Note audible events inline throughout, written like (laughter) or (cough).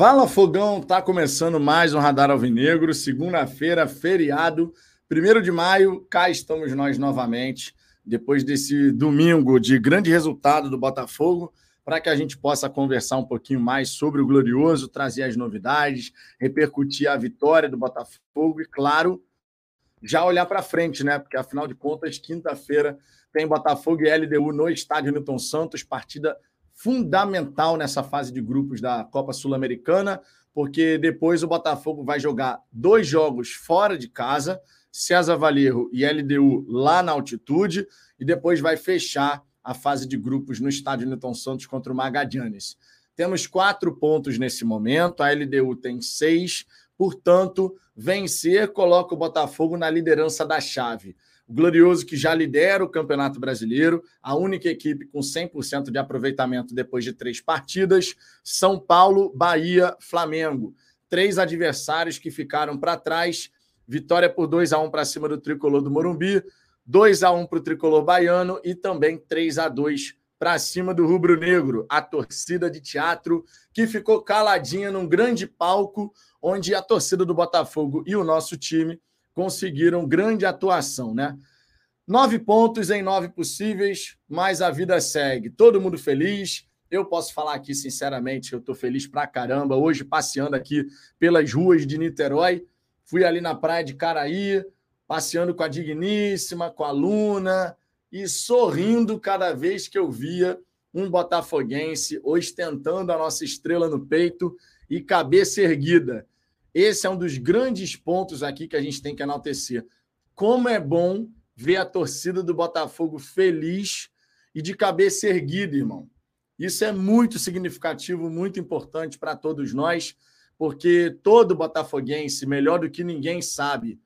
Fala Fogão, tá começando mais um Radar Alvinegro, segunda-feira, feriado, 1 de maio, cá estamos nós novamente, depois desse domingo de grande resultado do Botafogo, para que a gente possa conversar um pouquinho mais sobre o Glorioso, trazer as novidades, repercutir a vitória do Botafogo e, claro, já olhar para frente, né? Porque afinal de contas, quinta-feira tem Botafogo e LDU no estádio Newton Santos, partida fundamental nessa fase de grupos da Copa Sul-Americana, porque depois o Botafogo vai jogar dois jogos fora de casa, César Valerro e LDU lá na altitude, e depois vai fechar a fase de grupos no estádio Newton Santos contra o Magadianes. Temos quatro pontos nesse momento, a LDU tem seis, portanto, vencer coloca o Botafogo na liderança da chave. O Glorioso, que já lidera o Campeonato Brasileiro, a única equipe com 100% de aproveitamento depois de três partidas. São Paulo, Bahia, Flamengo. Três adversários que ficaram para trás. Vitória por 2 a 1 para cima do tricolor do Morumbi, 2 a 1 para o tricolor baiano e também 3 a 2 para cima do Rubro Negro, a torcida de teatro que ficou caladinha num grande palco onde a torcida do Botafogo e o nosso time conseguiram grande atuação, né? Nove pontos em nove possíveis, mas a vida segue. Todo mundo feliz. Eu posso falar aqui, sinceramente, eu estou feliz pra caramba. Hoje, passeando aqui pelas ruas de Niterói, fui ali na praia de Caraí, passeando com a Digníssima, com a Luna, e sorrindo cada vez que eu via um botafoguense ostentando a nossa estrela no peito e cabeça erguida. Esse é um dos grandes pontos aqui que a gente tem que enaltecer. Como é bom ver a torcida do Botafogo feliz e de cabeça erguida, irmão. Isso é muito significativo, muito importante para todos nós, porque todo botafoguense, melhor do que ninguém, sabe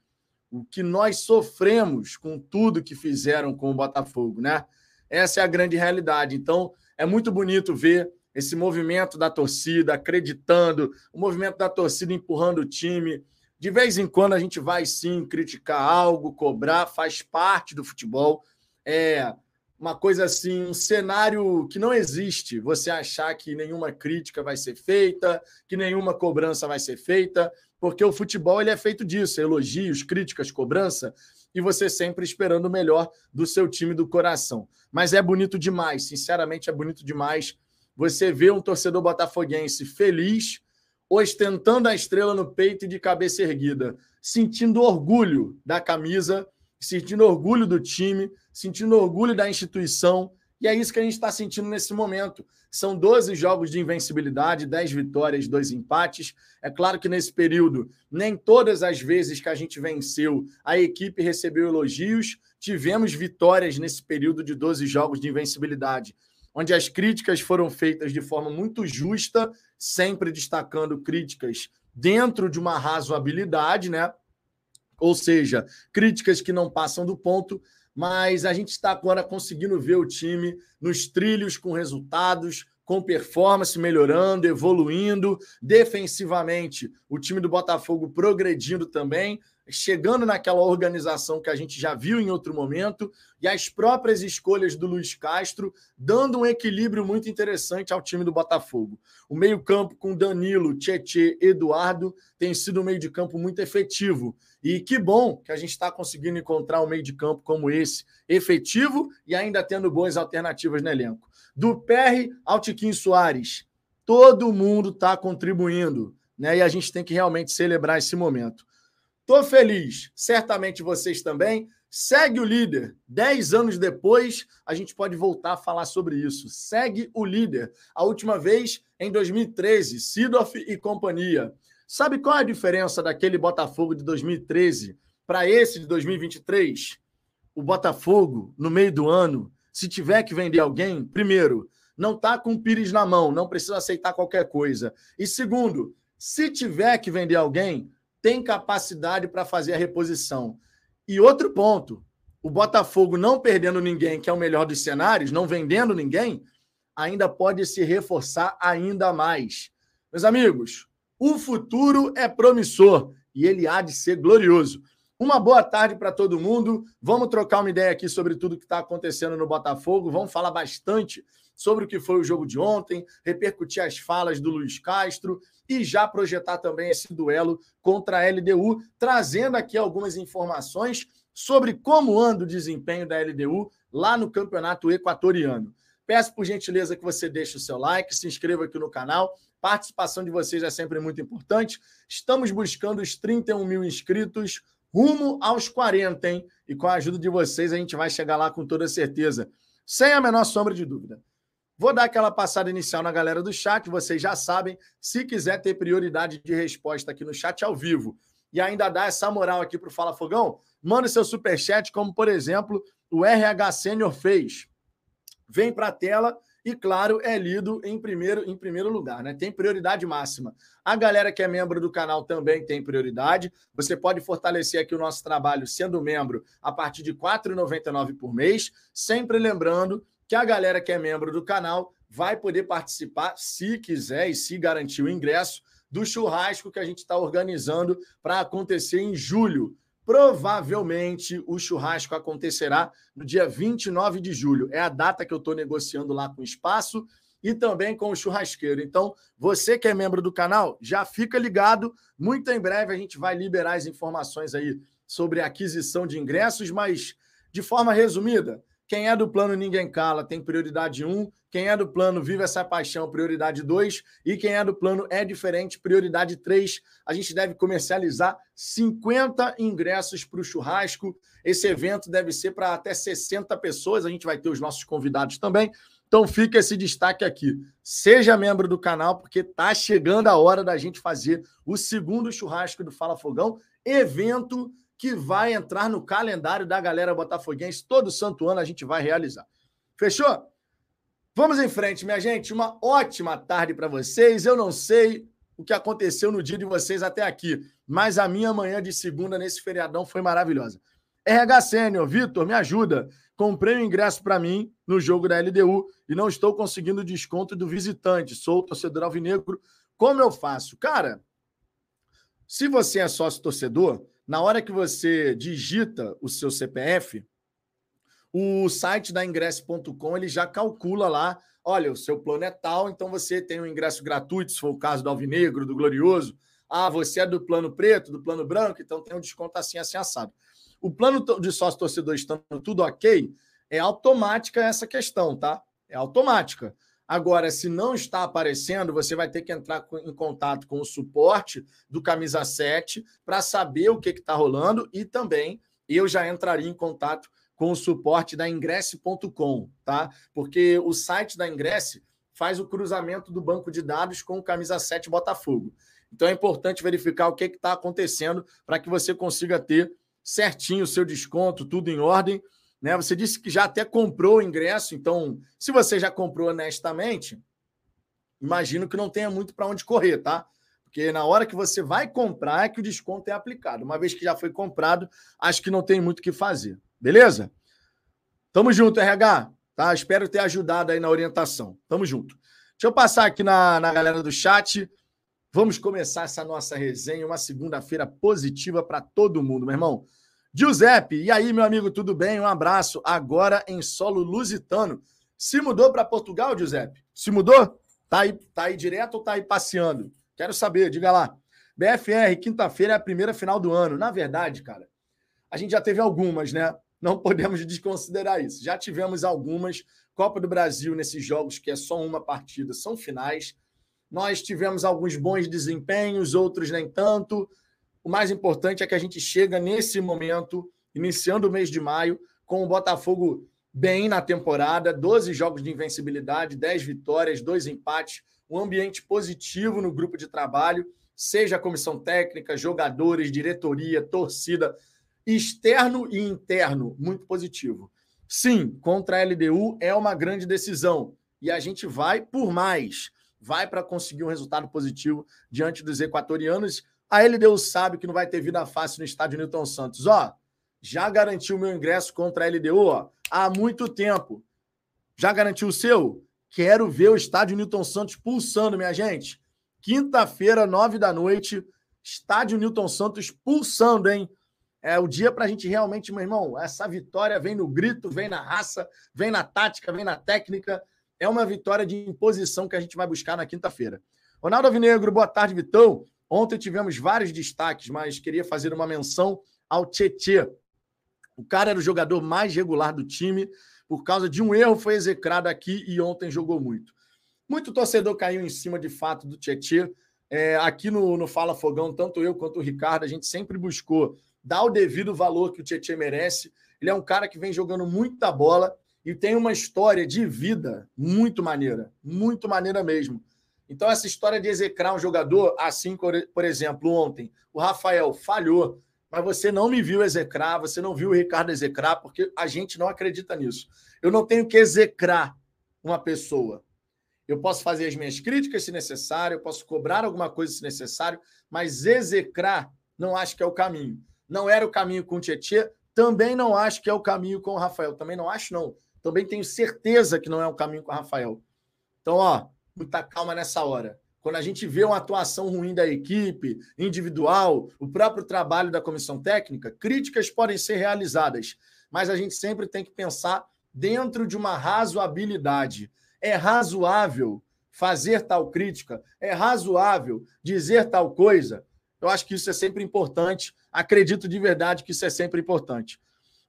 o que nós sofremos com tudo que fizeram com o Botafogo, né? Essa é a grande realidade. Então, é muito bonito ver esse movimento da torcida, acreditando, o movimento da torcida empurrando o time. De vez em quando a gente vai sim criticar algo, cobrar, faz parte do futebol. É uma coisa assim, um cenário que não existe. Você achar que nenhuma crítica vai ser feita, que nenhuma cobrança vai ser feita, porque o futebol ele é feito disso, elogios, críticas, cobrança, e você sempre esperando o melhor do seu time do coração. Mas é bonito demais, sinceramente é bonito demais você vê um torcedor botafoguense feliz, ostentando a estrela no peito e de cabeça erguida, sentindo orgulho da camisa, sentindo orgulho do time, sentindo orgulho da instituição. E é isso que a gente está sentindo nesse momento. São 12 jogos de invencibilidade, 10 vitórias, 2 empates. É claro que nesse período, nem todas as vezes que a gente venceu, a equipe recebeu elogios. Tivemos vitórias nesse período de 12 jogos de invencibilidade onde as críticas foram feitas de forma muito justa, sempre destacando críticas dentro de uma razoabilidade, né? Ou seja, críticas que não passam do ponto, mas a gente está agora conseguindo ver o time nos trilhos com resultados, com performance melhorando, evoluindo, defensivamente, o time do Botafogo progredindo também, chegando naquela organização que a gente já viu em outro momento, e as próprias escolhas do Luiz Castro, dando um equilíbrio muito interessante ao time do Botafogo. O meio-campo com Danilo, Tietê, Eduardo tem sido um meio de campo muito efetivo. E que bom que a gente está conseguindo encontrar um meio de campo como esse, efetivo e ainda tendo boas alternativas no elenco. Do PR ao Tiquinho Soares, todo mundo está contribuindo, né? E a gente tem que realmente celebrar esse momento. Tô feliz, certamente vocês também. Segue o líder. Dez anos depois, a gente pode voltar a falar sobre isso. Segue o líder. A última vez, em 2013, Sidoff e companhia. Sabe qual é a diferença daquele Botafogo de 2013 para esse de 2023? O Botafogo, no meio do ano, se tiver que vender alguém, primeiro, não tá com o Pires na mão, não precisa aceitar qualquer coisa. E segundo, se tiver que vender alguém, tem capacidade para fazer a reposição. E outro ponto, o Botafogo não perdendo ninguém, que é o melhor dos cenários, não vendendo ninguém, ainda pode se reforçar ainda mais. Meus amigos, o futuro é promissor e ele há de ser glorioso. Uma boa tarde para todo mundo. Vamos trocar uma ideia aqui sobre tudo que está acontecendo no Botafogo. Vamos falar bastante sobre o que foi o jogo de ontem, repercutir as falas do Luiz Castro e já projetar também esse duelo contra a LDU, trazendo aqui algumas informações sobre como anda o desempenho da LDU lá no Campeonato Equatoriano. Peço por gentileza que você deixe o seu like, se inscreva aqui no canal. Participação de vocês é sempre muito importante. Estamos buscando os 31 mil inscritos rumo aos 40, hein? E com a ajuda de vocês, a gente vai chegar lá com toda certeza, sem a menor sombra de dúvida. Vou dar aquela passada inicial na galera do chat, vocês já sabem. Se quiser ter prioridade de resposta aqui no chat ao vivo e ainda dar essa moral aqui para o Fala Fogão, manda seu super chat, como por exemplo o RH Sênior fez. Vem para a tela e, claro, é lido em primeiro, em primeiro lugar, né? Tem prioridade máxima. A galera que é membro do canal também tem prioridade. Você pode fortalecer aqui o nosso trabalho sendo membro a partir de R$ 4,99 por mês. Sempre lembrando que a galera que é membro do canal vai poder participar, se quiser e se garantir o ingresso, do churrasco que a gente está organizando para acontecer em julho. Provavelmente o churrasco acontecerá no dia 29 de julho. É a data que eu estou negociando lá com o espaço e também com o churrasqueiro. Então, você que é membro do canal, já fica ligado. Muito em breve a gente vai liberar as informações aí sobre aquisição de ingressos, mas de forma resumida, quem é do plano Ninguém Cala tem prioridade 1. Quem é do plano Viva essa Paixão, prioridade 2. E quem é do plano É Diferente, prioridade 3. A gente deve comercializar 50 ingressos para o churrasco. Esse evento deve ser para até 60 pessoas. A gente vai ter os nossos convidados também. Então fica esse destaque aqui. Seja membro do canal, porque está chegando a hora da gente fazer o segundo churrasco do Fala Fogão, evento que vai entrar no calendário da galera botafoguense. Todo santo ano a gente vai realizar. Fechou? Vamos em frente, minha gente. Uma ótima tarde para vocês. Eu não sei o que aconteceu no dia de vocês até aqui, mas a minha manhã de segunda nesse feriadão foi maravilhosa. RH Sênior, Vitor, me ajuda. Comprei um ingresso para mim no jogo da LDU e não estou conseguindo o desconto do visitante. Sou torcedor alvinegro. Como eu faço? Cara, se você é sócio torcedor, na hora que você digita o seu CPF, o site da ingresso.com ele já calcula lá, olha, o seu plano é tal, então você tem um ingresso gratuito, se for o caso do Alvinegro, do Glorioso. Ah, você é do plano preto, do plano branco, então tem um desconto assim, assim, assado. O plano de sócio torcedor estando tudo ok, é automática essa questão, tá? É automática. Agora, se não está aparecendo, você vai ter que entrar em contato com o suporte do Camisa 7 para saber o que está rolando e também eu já entraria em contato com o suporte da ingresse.com, tá? Porque o site da Ingresse faz o cruzamento do banco de dados com o Camisa 7 Botafogo. Então é importante verificar o que está acontecendo para que você consiga ter certinho o seu desconto, tudo em ordem né? Você disse que já até comprou o ingresso, então, se você já comprou honestamente, imagino que não tenha muito para onde correr, tá? Porque na hora que você vai comprar é que o desconto é aplicado. Uma vez que já foi comprado, acho que não tem muito o que fazer. Beleza? Tamo junto, RH. Tá? Espero ter ajudado aí na orientação. Tamo junto. Deixa eu passar aqui na, na galera do chat. Vamos começar essa nossa resenha, uma segunda-feira positiva para todo mundo, meu irmão. Giuseppe, e aí, meu amigo, tudo bem? Um abraço. Agora em solo lusitano. Se mudou para Portugal, Giuseppe? Se mudou? Tá aí, tá aí direto ou tá aí passeando? Quero saber, diga lá. BFR, quinta-feira é a primeira final do ano. Na verdade, cara, a gente já teve algumas, né? Não (laughs) podemos desconsiderar isso. Já tivemos algumas. Copa do Brasil nesses jogos, que é só uma partida, são finais. Nós tivemos alguns bons desempenhos, outros nem tanto. O mais importante é que a gente chega nesse momento, iniciando o mês de maio, com o Botafogo bem na temporada, 12 jogos de invencibilidade, 10 vitórias, 2 empates, um ambiente positivo no grupo de trabalho, seja a comissão técnica, jogadores, diretoria, torcida, externo e interno, muito positivo. Sim, contra a LDU é uma grande decisão e a gente vai por mais, vai para conseguir um resultado positivo diante dos equatorianos a LDU sabe que não vai ter vida fácil no estádio Newton Santos. Ó, já garantiu meu ingresso contra a LDU ó, há muito tempo. Já garantiu o seu? Quero ver o estádio Newton Santos pulsando, minha gente. Quinta-feira, nove da noite, estádio Newton Santos pulsando, hein? É o dia para a gente realmente, meu irmão, essa vitória vem no grito, vem na raça, vem na tática, vem na técnica. É uma vitória de imposição que a gente vai buscar na quinta-feira. Ronaldo Avinegro, boa tarde, Vitão. Ontem tivemos vários destaques, mas queria fazer uma menção ao Tietê. O cara era o jogador mais regular do time, por causa de um erro foi execrado aqui e ontem jogou muito. Muito torcedor caiu em cima de fato do Tietê. É, aqui no, no Fala Fogão, tanto eu quanto o Ricardo, a gente sempre buscou dar o devido valor que o Tietchan merece. Ele é um cara que vem jogando muita bola e tem uma história de vida muito maneira, muito maneira mesmo. Então, essa história de execrar um jogador, assim, por exemplo, ontem, o Rafael falhou, mas você não me viu execrar, você não viu o Ricardo execrar, porque a gente não acredita nisso. Eu não tenho que execrar uma pessoa. Eu posso fazer as minhas críticas se necessário, eu posso cobrar alguma coisa se necessário, mas execrar não acho que é o caminho. Não era o caminho com o Tietchan, também não acho que é o caminho com o Rafael. Também não acho, não. Também tenho certeza que não é o caminho com o Rafael. Então, ó, muita calma nessa hora. Quando a gente vê uma atuação ruim da equipe, individual, o próprio trabalho da comissão técnica, críticas podem ser realizadas, mas a gente sempre tem que pensar dentro de uma razoabilidade. É razoável fazer tal crítica? É razoável dizer tal coisa? Eu acho que isso é sempre importante. Acredito de verdade que isso é sempre importante.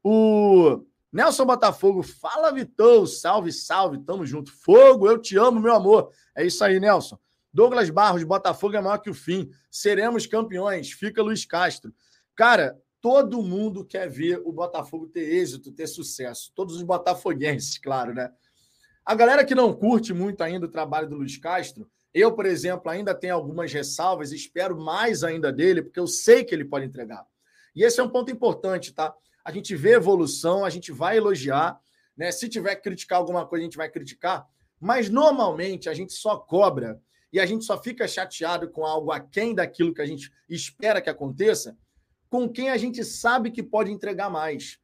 O Nelson Botafogo, fala Vitão, salve, salve, tamo junto. Fogo, eu te amo, meu amor. É isso aí, Nelson. Douglas Barros, Botafogo é maior que o fim. Seremos campeões. Fica Luiz Castro. Cara, todo mundo quer ver o Botafogo ter êxito, ter sucesso. Todos os botafoguenses, claro, né? A galera que não curte muito ainda o trabalho do Luiz Castro, eu, por exemplo, ainda tenho algumas ressalvas, espero mais ainda dele, porque eu sei que ele pode entregar. E esse é um ponto importante, tá? A gente vê evolução, a gente vai elogiar, né? Se tiver que criticar alguma coisa, a gente vai criticar, mas normalmente a gente só cobra e a gente só fica chateado com algo aquém daquilo que a gente espera que aconteça, com quem a gente sabe que pode entregar mais.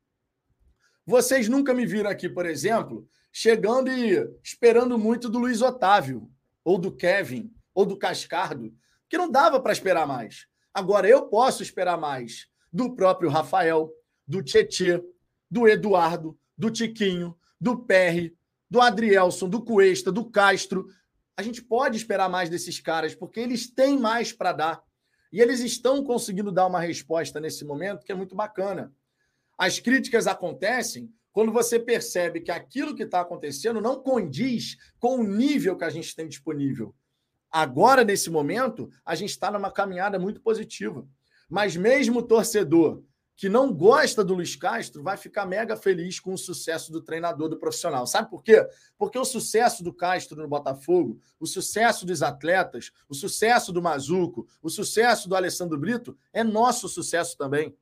Vocês nunca me viram aqui, por exemplo, chegando e esperando muito do Luiz Otávio ou do Kevin, ou do Cascardo, que não dava para esperar mais. Agora eu posso esperar mais do próprio Rafael, do Tietê, do Eduardo, do Tiquinho, do Perry, do Adrielson, do Cuesta, do Castro. A gente pode esperar mais desses caras, porque eles têm mais para dar. E eles estão conseguindo dar uma resposta nesse momento que é muito bacana. As críticas acontecem quando você percebe que aquilo que está acontecendo não condiz com o nível que a gente tem disponível. Agora, nesse momento, a gente está numa caminhada muito positiva. Mas mesmo o torcedor que não gosta do Luiz Castro vai ficar mega feliz com o sucesso do treinador, do profissional. Sabe por quê? Porque o sucesso do Castro no Botafogo, o sucesso dos atletas, o sucesso do Mazuco, o sucesso do Alessandro Brito é nosso sucesso também.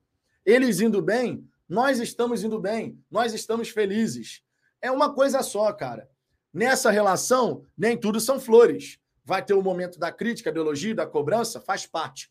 Eles indo bem, nós estamos indo bem, nós estamos felizes. É uma coisa só, cara. Nessa relação, nem tudo são flores. Vai ter o momento da crítica, da elogio, da cobrança, faz parte.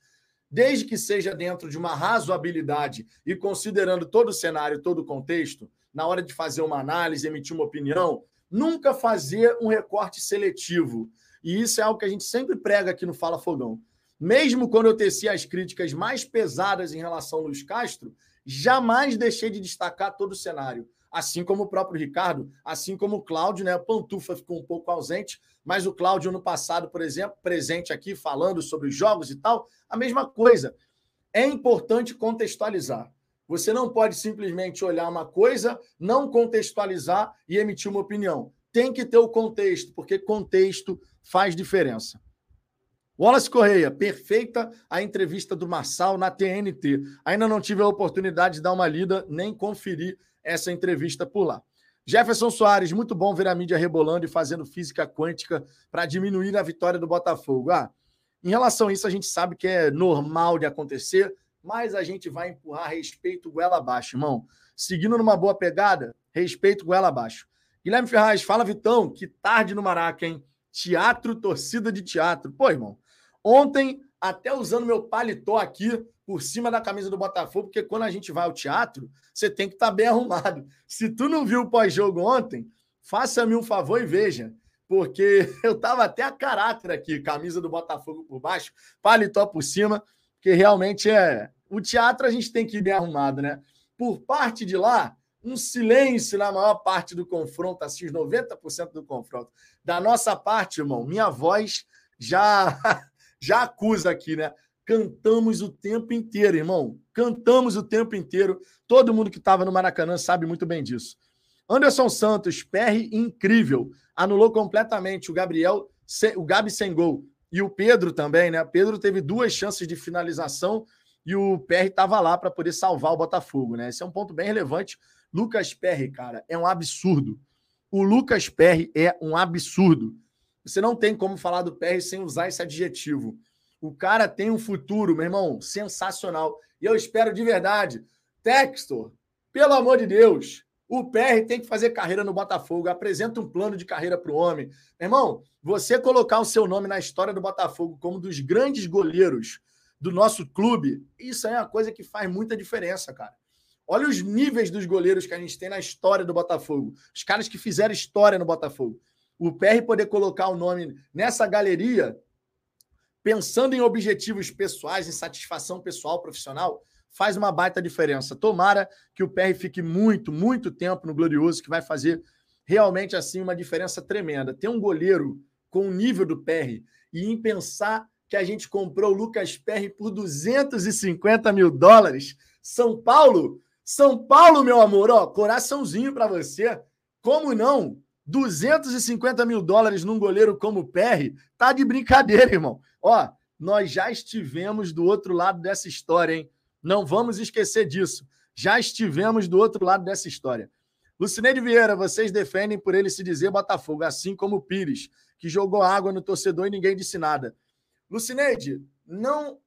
Desde que seja dentro de uma razoabilidade e considerando todo o cenário, todo o contexto, na hora de fazer uma análise, emitir uma opinião, nunca fazer um recorte seletivo. E isso é algo que a gente sempre prega aqui no Fala Fogão. Mesmo quando eu tecia as críticas mais pesadas em relação ao Luiz Castro, jamais deixei de destacar todo o cenário. Assim como o próprio Ricardo, assim como o Cláudio, né? A Pantufa ficou um pouco ausente, mas o Cláudio, no passado, por exemplo, presente aqui, falando sobre jogos e tal, a mesma coisa. É importante contextualizar. Você não pode simplesmente olhar uma coisa, não contextualizar e emitir uma opinião. Tem que ter o contexto, porque contexto faz diferença. Wallace Correia, perfeita a entrevista do Marçal na TNT. Ainda não tive a oportunidade de dar uma lida nem conferir essa entrevista por lá. Jefferson Soares, muito bom ver a mídia rebolando e fazendo física quântica para diminuir a vitória do Botafogo. Ah, em relação a isso, a gente sabe que é normal de acontecer, mas a gente vai empurrar respeito goela abaixo, irmão. Seguindo numa boa pegada, respeito goela abaixo. Guilherme Ferraz, fala Vitão, que tarde no Maraca, hein? Teatro, torcida de teatro. Pô, irmão, Ontem, até usando meu paletó aqui por cima da camisa do Botafogo, porque quando a gente vai ao teatro, você tem que estar tá bem arrumado. Se tu não viu o pós-jogo ontem, faça-me um favor e veja. Porque (laughs) eu tava até a caráter aqui, camisa do Botafogo por baixo, paletó por cima, porque realmente é o teatro a gente tem que ir bem arrumado, né? Por parte de lá, um silêncio na maior parte do confronto, assim, os 90% do confronto. Da nossa parte, irmão, minha voz já (laughs) já acusa aqui, né? Cantamos o tempo inteiro, irmão. Cantamos o tempo inteiro. Todo mundo que estava no Maracanã sabe muito bem disso. Anderson Santos, PR incrível. Anulou completamente o Gabriel, o Gabi sem gol. E o Pedro também, né? Pedro teve duas chances de finalização e o PR estava lá para poder salvar o Botafogo, né? Esse é um ponto bem relevante. Lucas Perry, cara, é um absurdo. O Lucas Perry é um absurdo. Você não tem como falar do Perry sem usar esse adjetivo. O cara tem um futuro, meu irmão, sensacional. E eu espero de verdade. Textor, pelo amor de Deus, o PR tem que fazer carreira no Botafogo. Apresenta um plano de carreira para o homem. Meu irmão, você colocar o seu nome na história do Botafogo como dos grandes goleiros do nosso clube, isso é uma coisa que faz muita diferença, cara. Olha os níveis dos goleiros que a gente tem na história do Botafogo. Os caras que fizeram história no Botafogo. O PR poder colocar o nome nessa galeria, pensando em objetivos pessoais, em satisfação pessoal, profissional, faz uma baita diferença. Tomara que o PR fique muito, muito tempo no Glorioso, que vai fazer realmente assim uma diferença tremenda. Ter um goleiro com o nível do PR e em pensar que a gente comprou o Lucas Perry por 250 mil dólares. São Paulo, São Paulo, meu amor, ó, coraçãozinho para você. Como não? 250 mil dólares num goleiro como o Perry, tá de brincadeira, irmão. Ó, nós já estivemos do outro lado dessa história, hein? Não vamos esquecer disso. Já estivemos do outro lado dessa história. Lucineide Vieira, vocês defendem por ele se dizer Botafogo, assim como o Pires, que jogou água no torcedor e ninguém disse nada. Lucineide, não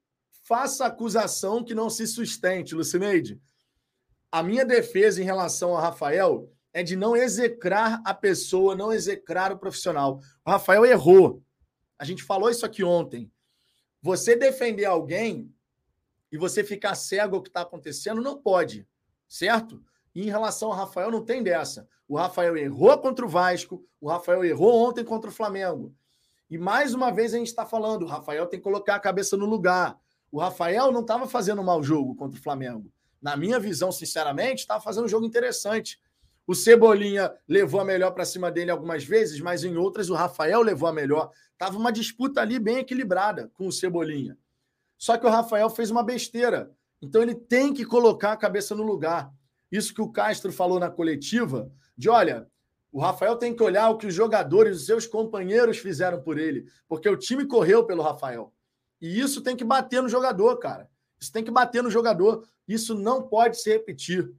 faça acusação que não se sustente, Lucineide. A minha defesa em relação a Rafael é de não execrar a pessoa, não execrar o profissional. O Rafael errou. A gente falou isso aqui ontem. Você defender alguém e você ficar cego ao que está acontecendo, não pode, certo? E em relação ao Rafael, não tem dessa. O Rafael errou contra o Vasco, o Rafael errou ontem contra o Flamengo. E mais uma vez a gente está falando, o Rafael tem que colocar a cabeça no lugar. O Rafael não estava fazendo um mau jogo contra o Flamengo. Na minha visão, sinceramente, estava fazendo um jogo interessante. O Cebolinha levou a melhor para cima dele algumas vezes, mas em outras o Rafael levou a melhor. Tava uma disputa ali bem equilibrada com o Cebolinha. Só que o Rafael fez uma besteira. Então ele tem que colocar a cabeça no lugar. Isso que o Castro falou na coletiva, de olha, o Rafael tem que olhar o que os jogadores, os seus companheiros fizeram por ele, porque o time correu pelo Rafael. E isso tem que bater no jogador, cara. Isso tem que bater no jogador. Isso não pode se repetir.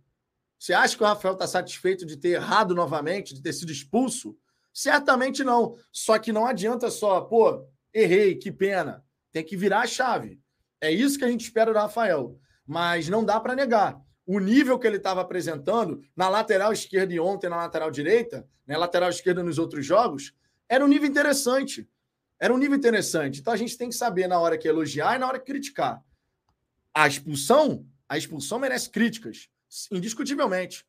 Você acha que o Rafael está satisfeito de ter errado novamente, de ter sido expulso? Certamente não. Só que não adianta só, pô, errei, que pena. Tem que virar a chave. É isso que a gente espera do Rafael. Mas não dá para negar o nível que ele estava apresentando na lateral esquerda e ontem na lateral direita, na né, lateral esquerda nos outros jogos, era um nível interessante. Era um nível interessante. Então a gente tem que saber na hora que elogiar e na hora que criticar. A expulsão, a expulsão merece críticas, indiscutivelmente.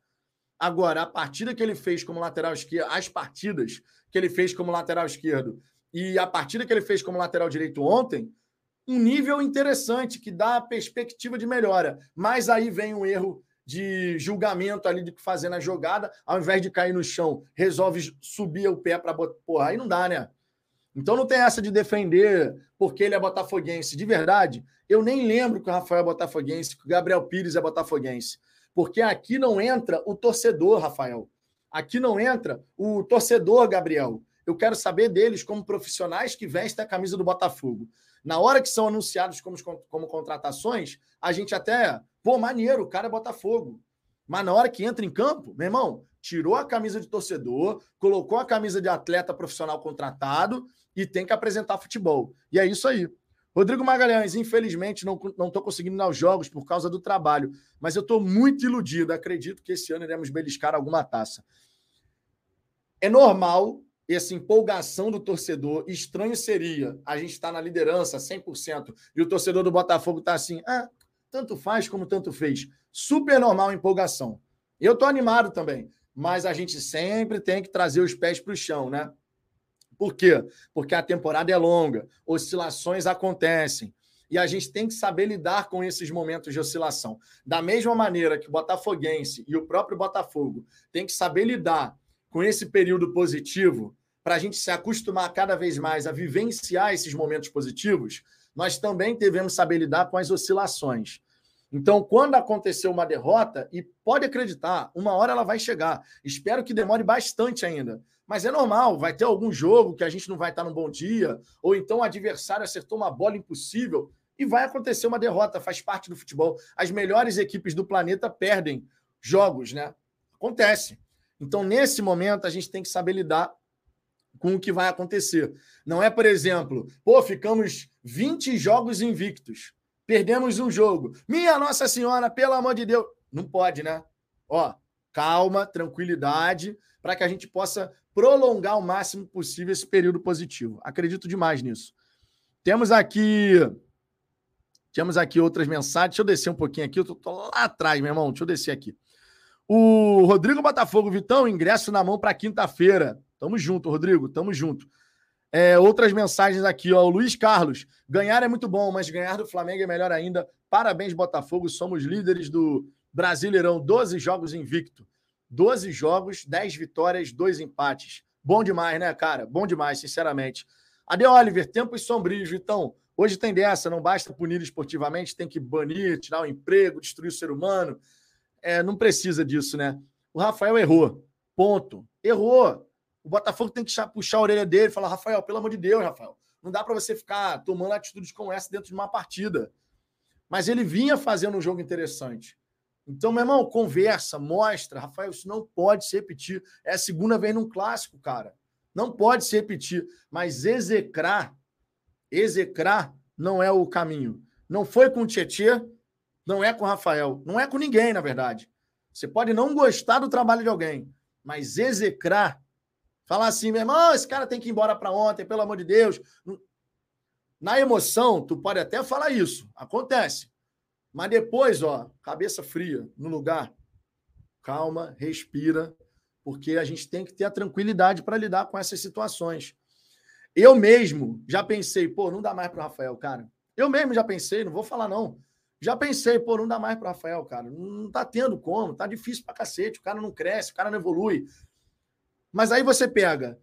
Agora, a partida que ele fez como lateral esquerdo, as partidas que ele fez como lateral esquerdo e a partida que ele fez como lateral direito ontem, um nível interessante que dá perspectiva de melhora. Mas aí vem um erro de julgamento ali de que fazer na jogada, ao invés de cair no chão, resolve subir o pé para botar. Porra, aí não dá, né? Então não tem essa de defender porque ele é botafoguense. De verdade, eu nem lembro que o Rafael é botafoguense, que o Gabriel Pires é botafoguense. Porque aqui não entra o torcedor, Rafael. Aqui não entra o torcedor, Gabriel. Eu quero saber deles como profissionais que vestem a camisa do Botafogo. Na hora que são anunciados como, como contratações, a gente até, pô, maneiro, o cara é Botafogo. Mas na hora que entra em campo, meu irmão, tirou a camisa de torcedor, colocou a camisa de atleta profissional contratado e tem que apresentar futebol. E é isso aí. Rodrigo Magalhães, infelizmente não estou conseguindo ir aos jogos por causa do trabalho, mas eu estou muito iludido. Acredito que esse ano iremos beliscar alguma taça. É normal essa empolgação do torcedor. Estranho seria a gente estar tá na liderança 100% e o torcedor do Botafogo está assim, ah, tanto faz como tanto fez. Super normal a empolgação. Eu estou animado também, mas a gente sempre tem que trazer os pés para o chão, né? Por quê? Porque a temporada é longa, oscilações acontecem. E a gente tem que saber lidar com esses momentos de oscilação. Da mesma maneira que o Botafoguense e o próprio Botafogo tem que saber lidar com esse período positivo, para a gente se acostumar cada vez mais a vivenciar esses momentos positivos, nós também devemos saber lidar com as oscilações. Então, quando acontecer uma derrota, e pode acreditar, uma hora ela vai chegar. Espero que demore bastante ainda. Mas é normal, vai ter algum jogo que a gente não vai estar num bom dia, ou então o adversário acertou uma bola impossível e vai acontecer uma derrota, faz parte do futebol. As melhores equipes do planeta perdem jogos, né? Acontece. Então, nesse momento, a gente tem que saber lidar com o que vai acontecer. Não é, por exemplo, pô, ficamos 20 jogos invictos, perdemos um jogo. Minha Nossa Senhora, pelo amor de Deus. Não pode, né? Ó, calma, tranquilidade, para que a gente possa prolongar o máximo possível esse período positivo. Acredito demais nisso. Temos aqui temos aqui outras mensagens. Deixa eu descer um pouquinho aqui. Eu tô, tô lá atrás, meu irmão. Deixa eu descer aqui. O Rodrigo Botafogo, Vitão, ingresso na mão para quinta-feira. Tamo junto, Rodrigo. Tamo junto. É, outras mensagens aqui, ó. O Luiz Carlos. Ganhar é muito bom, mas ganhar do Flamengo é melhor ainda. Parabéns, Botafogo. Somos líderes do Brasileirão. 12 jogos invicto. 12 jogos, 10 vitórias, 2 empates. Bom demais, né, cara? Bom demais, sinceramente. Ade Oliver, tempos sombrios, Vitão. Hoje tem dessa, não basta punir esportivamente, tem que banir, tirar o emprego, destruir o ser humano. É, não precisa disso, né? O Rafael errou. Ponto. Errou. O Botafogo tem que puxar a orelha dele e falar: Rafael, pelo amor de Deus, Rafael. Não dá para você ficar tomando atitudes como essa dentro de uma partida. Mas ele vinha fazendo um jogo interessante. Então, meu irmão, conversa, mostra. Rafael, isso não pode se repetir. É a segunda vez num clássico, cara. Não pode se repetir. Mas execrar execrar não é o caminho. Não foi com o Tietê, não é com o Rafael, não é com ninguém, na verdade. Você pode não gostar do trabalho de alguém, mas execrar, falar assim, meu irmão, esse cara tem que ir embora para ontem, pelo amor de Deus. Na emoção, tu pode até falar isso, acontece. Mas depois, ó, cabeça fria, no lugar, calma, respira, porque a gente tem que ter a tranquilidade para lidar com essas situações. Eu mesmo já pensei, pô, não dá mais para o Rafael, cara. Eu mesmo já pensei, não vou falar não. Já pensei, pô, não dá mais para o Rafael, cara. Não tá tendo como, tá difícil para cacete. O cara não cresce, o cara não evolui. Mas aí você pega,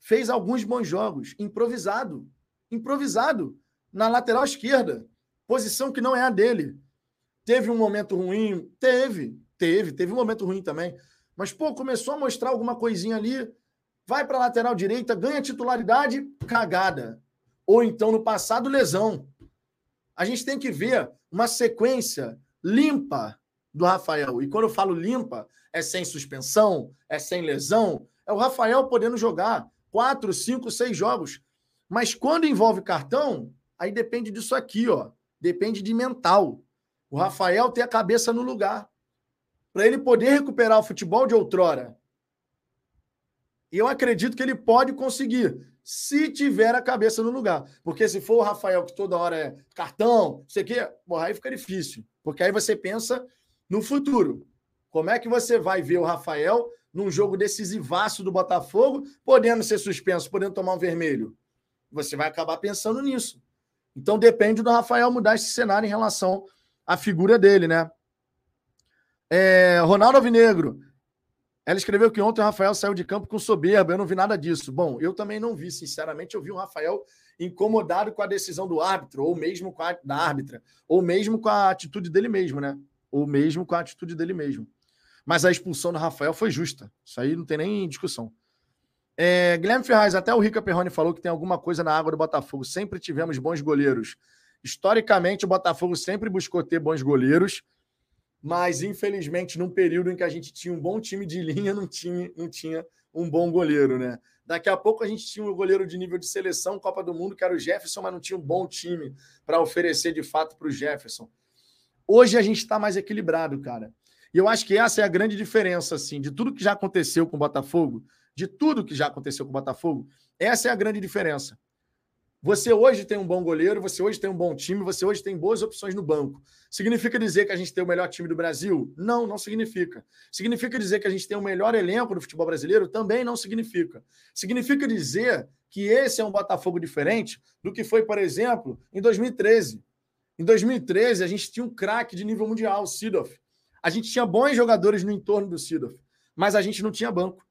fez alguns bons jogos, improvisado. Improvisado. Na lateral esquerda. Posição que não é a dele. Teve um momento ruim? Teve, teve, teve um momento ruim também. Mas, pô, começou a mostrar alguma coisinha ali vai para lateral direita, ganha titularidade, cagada. Ou então, no passado, lesão. A gente tem que ver uma sequência limpa do Rafael. E quando eu falo limpa, é sem suspensão, é sem lesão. É o Rafael podendo jogar quatro, cinco, seis jogos. Mas quando envolve cartão, aí depende disso aqui, ó. Depende de mental. O Rafael tem a cabeça no lugar. Para ele poder recuperar o futebol de outrora, e eu acredito que ele pode conseguir, se tiver a cabeça no lugar. Porque se for o Rafael, que toda hora é cartão, não sei o quê, porra, aí fica difícil. Porque aí você pensa no futuro. Como é que você vai ver o Rafael num jogo decisivaço do Botafogo, podendo ser suspenso, podendo tomar um vermelho? Você vai acabar pensando nisso. Então depende do Rafael mudar esse cenário em relação à figura dele, né? É, Ronaldo Alvinegro, ela escreveu que ontem o Rafael saiu de campo com soberba. Eu não vi nada disso. Bom, eu também não vi, sinceramente. Eu vi o Rafael incomodado com a decisão do árbitro, ou mesmo com a da árbitra, ou mesmo com a atitude dele mesmo, né? Ou mesmo com a atitude dele mesmo. Mas a expulsão do Rafael foi justa. Isso aí não tem nem discussão. É, Guilherme Ferraz, até o Rica Perrone falou que tem alguma coisa na água do Botafogo. Sempre tivemos bons goleiros. Historicamente, o Botafogo sempre buscou ter bons goleiros mas infelizmente, num período em que a gente tinha um bom time de linha, não tinha, não tinha um bom goleiro, né? Daqui a pouco a gente tinha um goleiro de nível de seleção, Copa do Mundo, que era o Jefferson, mas não tinha um bom time para oferecer de fato para o Jefferson. Hoje a gente está mais equilibrado, cara. E eu acho que essa é a grande diferença, assim, de tudo que já aconteceu com o Botafogo, de tudo que já aconteceu com o Botafogo, essa é a grande diferença. Você hoje tem um bom goleiro, você hoje tem um bom time, você hoje tem boas opções no banco. Significa dizer que a gente tem o melhor time do Brasil? Não, não significa. Significa dizer que a gente tem o melhor elenco do futebol brasileiro? Também não significa. Significa dizer que esse é um Botafogo diferente do que foi, por exemplo, em 2013. Em 2013, a gente tinha um craque de nível mundial, o Sidoff. A gente tinha bons jogadores no entorno do Sidoff, mas a gente não tinha banco.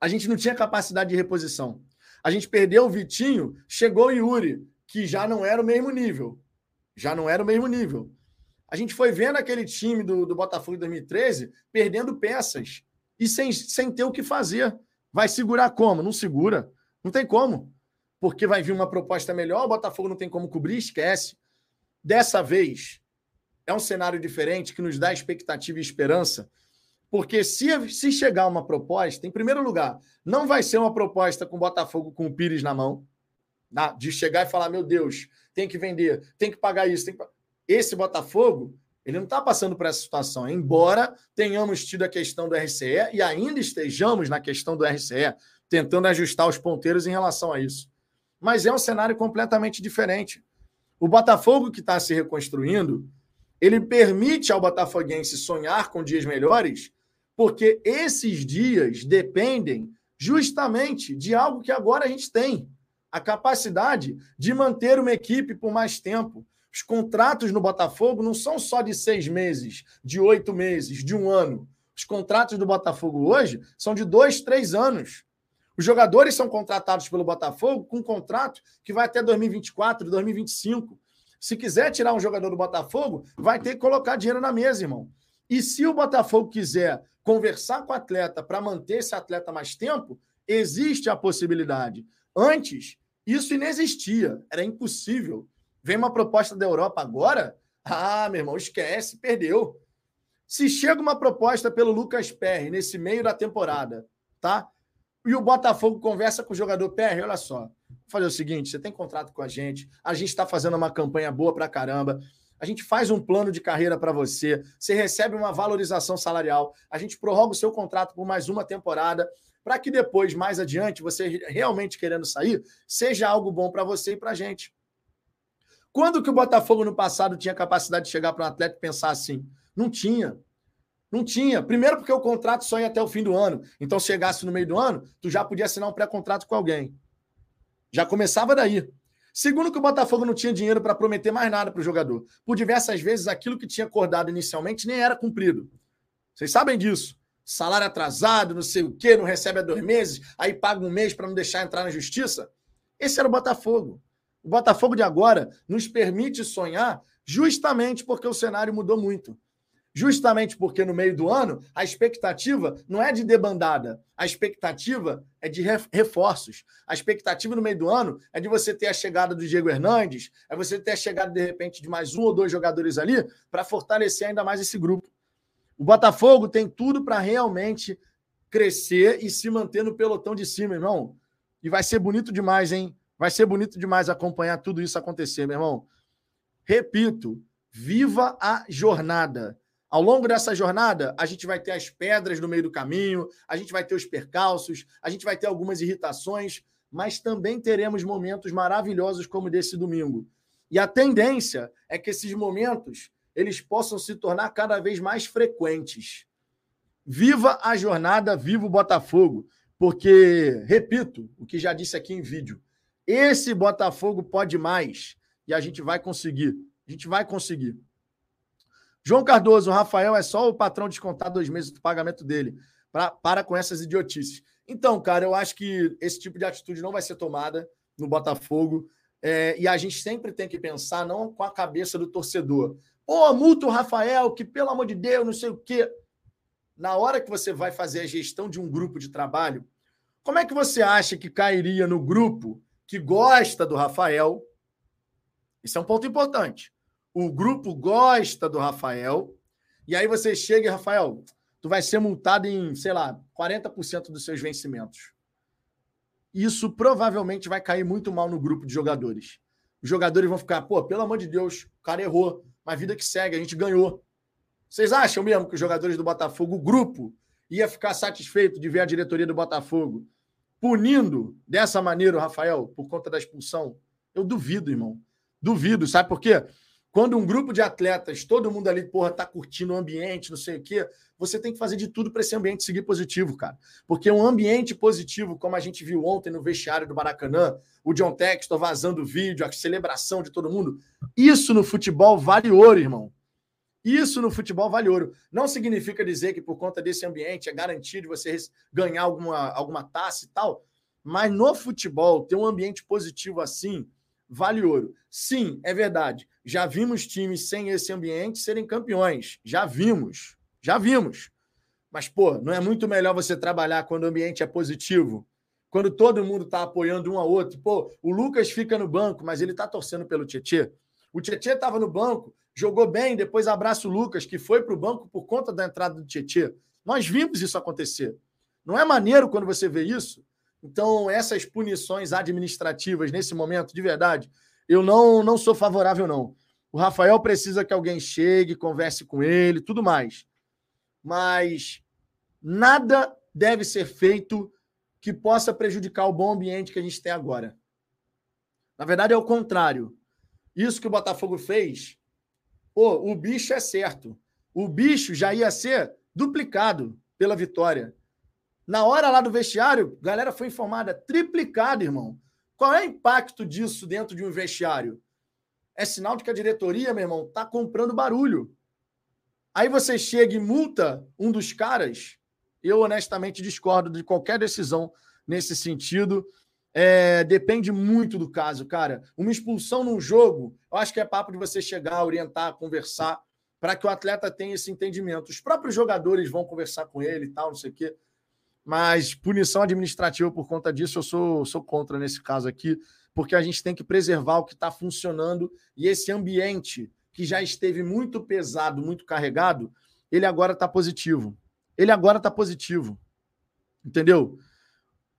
A gente não tinha capacidade de reposição. A gente perdeu o Vitinho, chegou o Yuri, que já não era o mesmo nível. Já não era o mesmo nível. A gente foi vendo aquele time do, do Botafogo em 2013 perdendo peças e sem, sem ter o que fazer. Vai segurar como? Não segura. Não tem como. Porque vai vir uma proposta melhor, o Botafogo não tem como cobrir, esquece. Dessa vez, é um cenário diferente que nos dá expectativa e esperança. Porque se, se chegar uma proposta, em primeiro lugar, não vai ser uma proposta com o Botafogo com o Pires na mão, de chegar e falar: meu Deus, tem que vender, tem que pagar isso. Que... Esse Botafogo, ele não está passando por essa situação, embora tenhamos tido a questão do RCE e ainda estejamos na questão do RCE, tentando ajustar os ponteiros em relação a isso. Mas é um cenário completamente diferente. O Botafogo que está se reconstruindo, ele permite ao botafoguense sonhar com dias melhores, porque esses dias dependem justamente de algo que agora a gente tem, a capacidade de manter uma equipe por mais tempo, os contratos no Botafogo não são só de seis meses, de oito meses, de um ano. Os contratos do Botafogo hoje são de dois, três anos. Os jogadores são contratados pelo Botafogo com um contrato que vai até 2024, 2025. Se quiser tirar um jogador do Botafogo, vai ter que colocar dinheiro na mesa, irmão. E se o Botafogo quiser conversar com o atleta para manter esse atleta mais tempo, existe a possibilidade. Antes, isso inexistia, era impossível. Vem uma proposta da Europa agora? Ah, meu irmão, esquece, perdeu. Se chega uma proposta pelo Lucas Perry nesse meio da temporada, tá? E o Botafogo conversa com o jogador Perry, olha só. Vou fazer o seguinte: você tem contrato com a gente, a gente está fazendo uma campanha boa pra caramba. A gente faz um plano de carreira para você, você recebe uma valorização salarial, a gente prorroga o seu contrato por mais uma temporada, para que depois, mais adiante, você realmente querendo sair, seja algo bom para você e para a gente. Quando que o Botafogo no passado tinha capacidade de chegar para um atleta e pensar assim? Não tinha. Não tinha. Primeiro porque o contrato só ia até o fim do ano. Então, se chegasse no meio do ano, tu já podia assinar um pré-contrato com alguém. Já começava daí. Segundo que o Botafogo não tinha dinheiro para prometer mais nada para o jogador. Por diversas vezes, aquilo que tinha acordado inicialmente nem era cumprido. Vocês sabem disso. Salário atrasado, não sei o quê, não recebe há dois meses, aí paga um mês para não deixar entrar na justiça. Esse era o Botafogo. O Botafogo de agora nos permite sonhar justamente porque o cenário mudou muito. Justamente porque no meio do ano a expectativa não é de debandada, a expectativa é de reforços. A expectativa no meio do ano é de você ter a chegada do Diego Hernandes, é você ter a chegada de repente de mais um ou dois jogadores ali para fortalecer ainda mais esse grupo. O Botafogo tem tudo para realmente crescer e se manter no pelotão de cima, irmão. E vai ser bonito demais, hein? Vai ser bonito demais acompanhar tudo isso acontecer, meu irmão. Repito, viva a jornada. Ao longo dessa jornada, a gente vai ter as pedras no meio do caminho, a gente vai ter os percalços, a gente vai ter algumas irritações, mas também teremos momentos maravilhosos como desse domingo. E a tendência é que esses momentos eles possam se tornar cada vez mais frequentes. Viva a jornada, viva o Botafogo, porque, repito, o que já disse aqui em vídeo, esse Botafogo pode mais e a gente vai conseguir. A gente vai conseguir. João Cardoso, o Rafael é só o patrão descontar dois meses do pagamento dele. Pra, para com essas idiotices. Então, cara, eu acho que esse tipo de atitude não vai ser tomada no Botafogo. É, e a gente sempre tem que pensar não com a cabeça do torcedor. Oh, multa o Rafael, que pelo amor de Deus, não sei o quê. Na hora que você vai fazer a gestão de um grupo de trabalho, como é que você acha que cairia no grupo que gosta do Rafael. Isso é um ponto importante. O grupo gosta do Rafael. E aí você chega e, Rafael, tu vai ser multado em, sei lá, 40% dos seus vencimentos. Isso provavelmente vai cair muito mal no grupo de jogadores. Os jogadores vão ficar, pô, pelo amor de Deus, o cara errou. Mas vida que segue, a gente ganhou. Vocês acham mesmo que os jogadores do Botafogo, o grupo, ia ficar satisfeito de ver a diretoria do Botafogo punindo dessa maneira o Rafael por conta da expulsão, eu duvido, irmão. Duvido. Sabe por quê? Quando um grupo de atletas, todo mundo ali, porra, tá curtindo o ambiente, não sei o quê, você tem que fazer de tudo para esse ambiente seguir positivo, cara. Porque um ambiente positivo, como a gente viu ontem no vestiário do Maracanã, o John Textor vazando vídeo, a celebração de todo mundo, isso no futebol vale ouro, irmão. Isso no futebol vale ouro. Não significa dizer que por conta desse ambiente é garantido você ganhar alguma, alguma taça e tal, mas no futebol, ter um ambiente positivo assim vale ouro. Sim, é verdade. Já vimos times sem esse ambiente serem campeões. Já vimos. Já vimos. Mas, pô, não é muito melhor você trabalhar quando o ambiente é positivo? Quando todo mundo está apoiando um ao outro. Pô, o Lucas fica no banco, mas ele está torcendo pelo Tietê. O Tietê estava no banco, jogou bem, depois abraça o Lucas, que foi para o banco por conta da entrada do Tietê. Nós vimos isso acontecer. Não é maneiro quando você vê isso? Então, essas punições administrativas nesse momento, de verdade, eu não, não sou favorável, não. O Rafael precisa que alguém chegue, converse com ele, tudo mais. Mas nada deve ser feito que possa prejudicar o bom ambiente que a gente tem agora. Na verdade, é o contrário. Isso que o Botafogo fez, o bicho é certo. O bicho já ia ser duplicado pela vitória. Na hora lá do vestiário, galera foi informada, triplicado, irmão. Qual é o impacto disso dentro de um vestiário? É sinal de que a diretoria, meu irmão, tá comprando barulho. Aí você chega e multa um dos caras. Eu honestamente discordo de qualquer decisão nesse sentido. É, depende muito do caso, cara. Uma expulsão num jogo, eu acho que é papo de você chegar, orientar, conversar, para que o atleta tenha esse entendimento. Os próprios jogadores vão conversar com ele e tal, não sei o quê. Mas punição administrativa por conta disso, eu sou, sou contra nesse caso aqui, porque a gente tem que preservar o que está funcionando e esse ambiente que já esteve muito pesado, muito carregado, ele agora está positivo. Ele agora está positivo. Entendeu?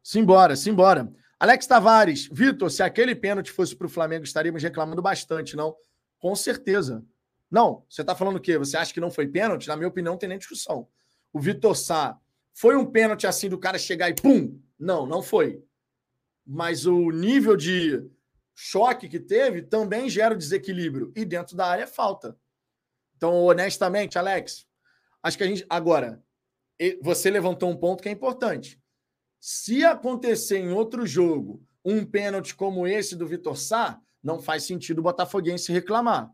Simbora, simbora. Alex Tavares, Vitor, se aquele pênalti fosse para o Flamengo, estaríamos reclamando bastante, não? Com certeza. Não, você está falando o quê? Você acha que não foi pênalti? Na minha opinião, não tem nem discussão. O Vitor Sá foi um pênalti assim do cara chegar e pum? Não, não foi. Mas o nível de choque que teve também gera o desequilíbrio. E dentro da área é falta. Então, honestamente, Alex, acho que a gente. Agora, você levantou um ponto que é importante. Se acontecer em outro jogo um pênalti como esse do Vitor Sá, não faz sentido o Botafoguense reclamar.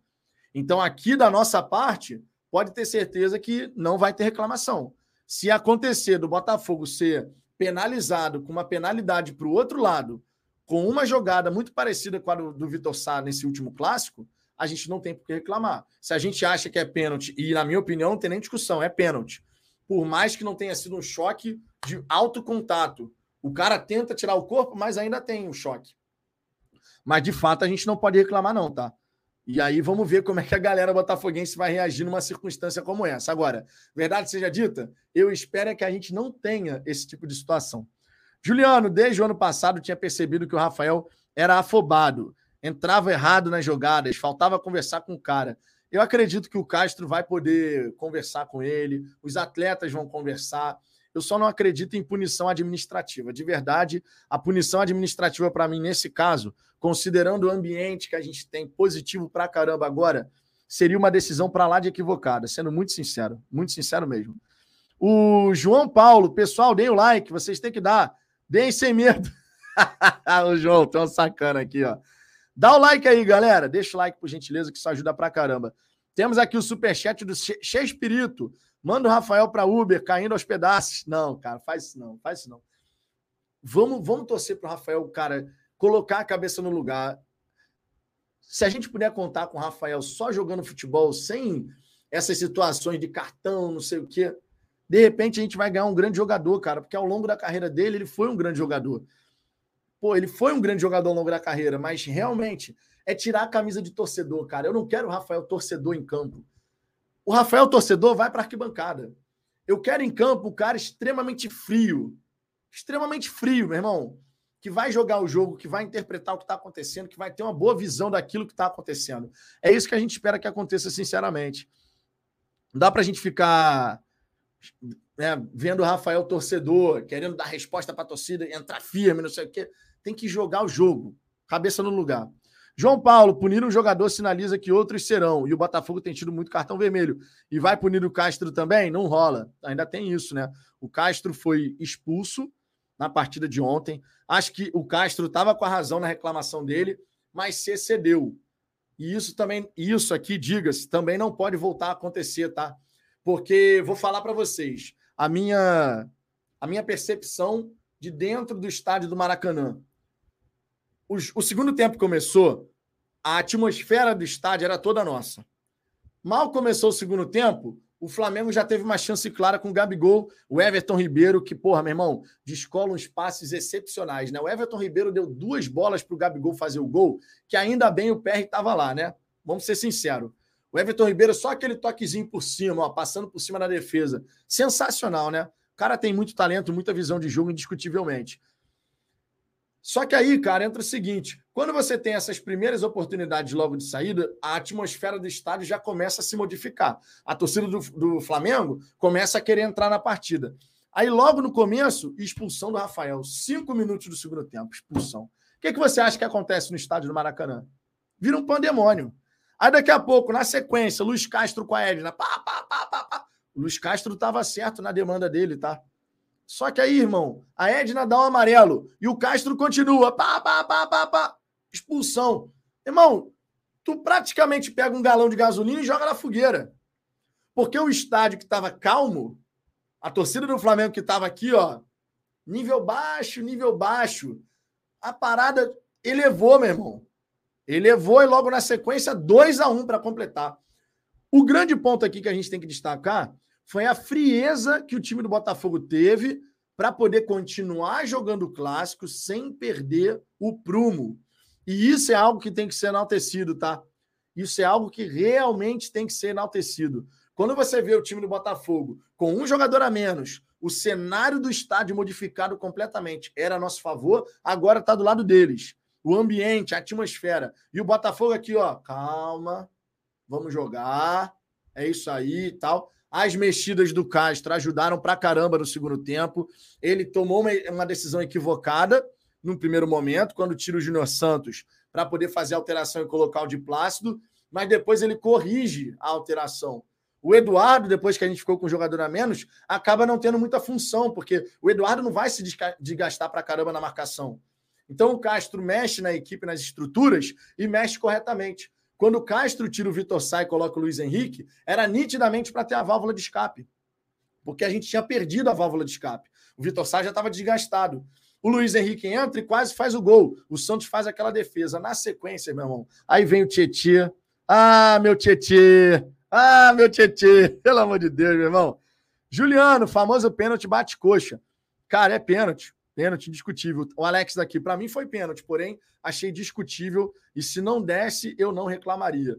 Então, aqui da nossa parte, pode ter certeza que não vai ter reclamação. Se acontecer do Botafogo ser penalizado com uma penalidade para o outro lado, com uma jogada muito parecida com a do, do Vitor Sá nesse último clássico, a gente não tem por que reclamar. Se a gente acha que é pênalti, e na minha opinião não tem nem discussão, é pênalti. Por mais que não tenha sido um choque de alto contato. O cara tenta tirar o corpo, mas ainda tem um choque. Mas de fato a gente não pode reclamar, não, tá? E aí vamos ver como é que a galera botafoguense vai reagir numa circunstância como essa. Agora, verdade seja dita, eu espero é que a gente não tenha esse tipo de situação. Juliano, desde o ano passado, tinha percebido que o Rafael era afobado, entrava errado nas jogadas, faltava conversar com o cara. Eu acredito que o Castro vai poder conversar com ele, os atletas vão conversar. Eu só não acredito em punição administrativa. De verdade, a punição administrativa, para mim, nesse caso, considerando o ambiente que a gente tem positivo para caramba agora, seria uma decisão para lá de equivocada, sendo muito sincero, muito sincero mesmo. O João Paulo, pessoal, deem o like, vocês têm que dar, deem sem medo. (laughs) o João, tão sacana aqui, ó. Dá o like aí, galera. Deixa o like, por gentileza, que isso ajuda pra caramba. Temos aqui o superchat do Che Espírito. Manda o Rafael para Uber, caindo aos pedaços. Não, cara, faz isso não, faz isso não. Vamos, vamos torcer para o Rafael, cara, colocar a cabeça no lugar. Se a gente puder contar com o Rafael só jogando futebol, sem essas situações de cartão, não sei o quê, de repente a gente vai ganhar um grande jogador, cara, porque ao longo da carreira dele ele foi um grande jogador. Pô, ele foi um grande jogador ao longo da carreira, mas realmente é tirar a camisa de torcedor, cara. Eu não quero o Rafael torcedor em campo. O Rafael torcedor vai para arquibancada. Eu quero em campo o cara extremamente frio. Extremamente frio, meu irmão. Que vai jogar o jogo, que vai interpretar o que está acontecendo, que vai ter uma boa visão daquilo que está acontecendo. É isso que a gente espera que aconteça, sinceramente. Não dá para a gente ficar né, vendo o Rafael torcedor, querendo dar resposta para a torcida, entrar firme, não sei o quê. Tem que jogar o jogo, cabeça no lugar. João Paulo, punir um jogador sinaliza que outros serão. E o Botafogo tem tido muito cartão vermelho. E vai punir o Castro também? Não rola. Ainda tem isso, né? O Castro foi expulso na partida de ontem. Acho que o Castro estava com a razão na reclamação dele, mas se excedeu. E isso também, isso aqui, diga-se, também não pode voltar a acontecer, tá? Porque vou falar para vocês, a minha a minha percepção de dentro do estádio do Maracanã. O, o segundo tempo começou, a atmosfera do estádio era toda nossa. Mal começou o segundo tempo, o Flamengo já teve uma chance clara com o Gabigol, o Everton Ribeiro, que, porra, meu irmão, descola uns passes excepcionais, né? O Everton Ribeiro deu duas bolas para o Gabigol fazer o gol, que ainda bem o PR estava lá, né? Vamos ser sinceros. O Everton Ribeiro, só aquele toquezinho por cima, ó, passando por cima da defesa. Sensacional, né? O cara tem muito talento, muita visão de jogo, indiscutivelmente. Só que aí, cara, entra o seguinte: quando você tem essas primeiras oportunidades logo de saída, a atmosfera do estádio já começa a se modificar. A torcida do, do Flamengo começa a querer entrar na partida. Aí, logo no começo, expulsão do Rafael. Cinco minutos do segundo tempo, expulsão. O que, que você acha que acontece no estádio do Maracanã? Vira um pandemônio. Aí, daqui a pouco, na sequência, Luiz Castro com a Edna. Pá, pá, pá, pá, pá. Luiz Castro estava certo na demanda dele, tá? Só que aí, irmão, a Edna dá um amarelo e o Castro continua. Pá, pá, pá, pá, pá. Expulsão. Irmão, tu praticamente pega um galão de gasolina e joga na fogueira. Porque o estádio que estava calmo, a torcida do Flamengo que estava aqui, ó, nível baixo, nível baixo, a parada elevou, meu irmão. Elevou e logo na sequência 2 a 1 um para completar. O grande ponto aqui que a gente tem que destacar foi a frieza que o time do Botafogo teve para poder continuar jogando o clássico sem perder o prumo. E isso é algo que tem que ser enaltecido, tá? Isso é algo que realmente tem que ser enaltecido. Quando você vê o time do Botafogo com um jogador a menos, o cenário do estádio modificado completamente era a nosso favor, agora está do lado deles. O ambiente, a atmosfera. E o Botafogo aqui, ó, calma, vamos jogar, é isso aí e tal. As mexidas do Castro ajudaram pra caramba no segundo tempo. Ele tomou uma, uma decisão equivocada no primeiro momento, quando tira o Júnior Santos para poder fazer a alteração e colocar o de Plácido, mas depois ele corrige a alteração. O Eduardo, depois que a gente ficou com o jogador a menos, acaba não tendo muita função, porque o Eduardo não vai se desgastar para caramba na marcação. Então o Castro mexe na equipe, nas estruturas e mexe corretamente. Quando o Castro tira o Vitor Sá e coloca o Luiz Henrique, era nitidamente para ter a válvula de escape. Porque a gente tinha perdido a válvula de escape. O Vitor Sá já estava desgastado. O Luiz Henrique entra e quase faz o gol. O Santos faz aquela defesa. Na sequência, meu irmão, aí vem o Tietê. Ah, meu Tietê! Ah, meu Tietê! (laughs) Pelo amor de Deus, meu irmão. Juliano, famoso pênalti bate-coxa. Cara, é pênalti. Pênalti indiscutível. O Alex daqui, para mim foi pênalti, porém achei discutível e se não desse, eu não reclamaria.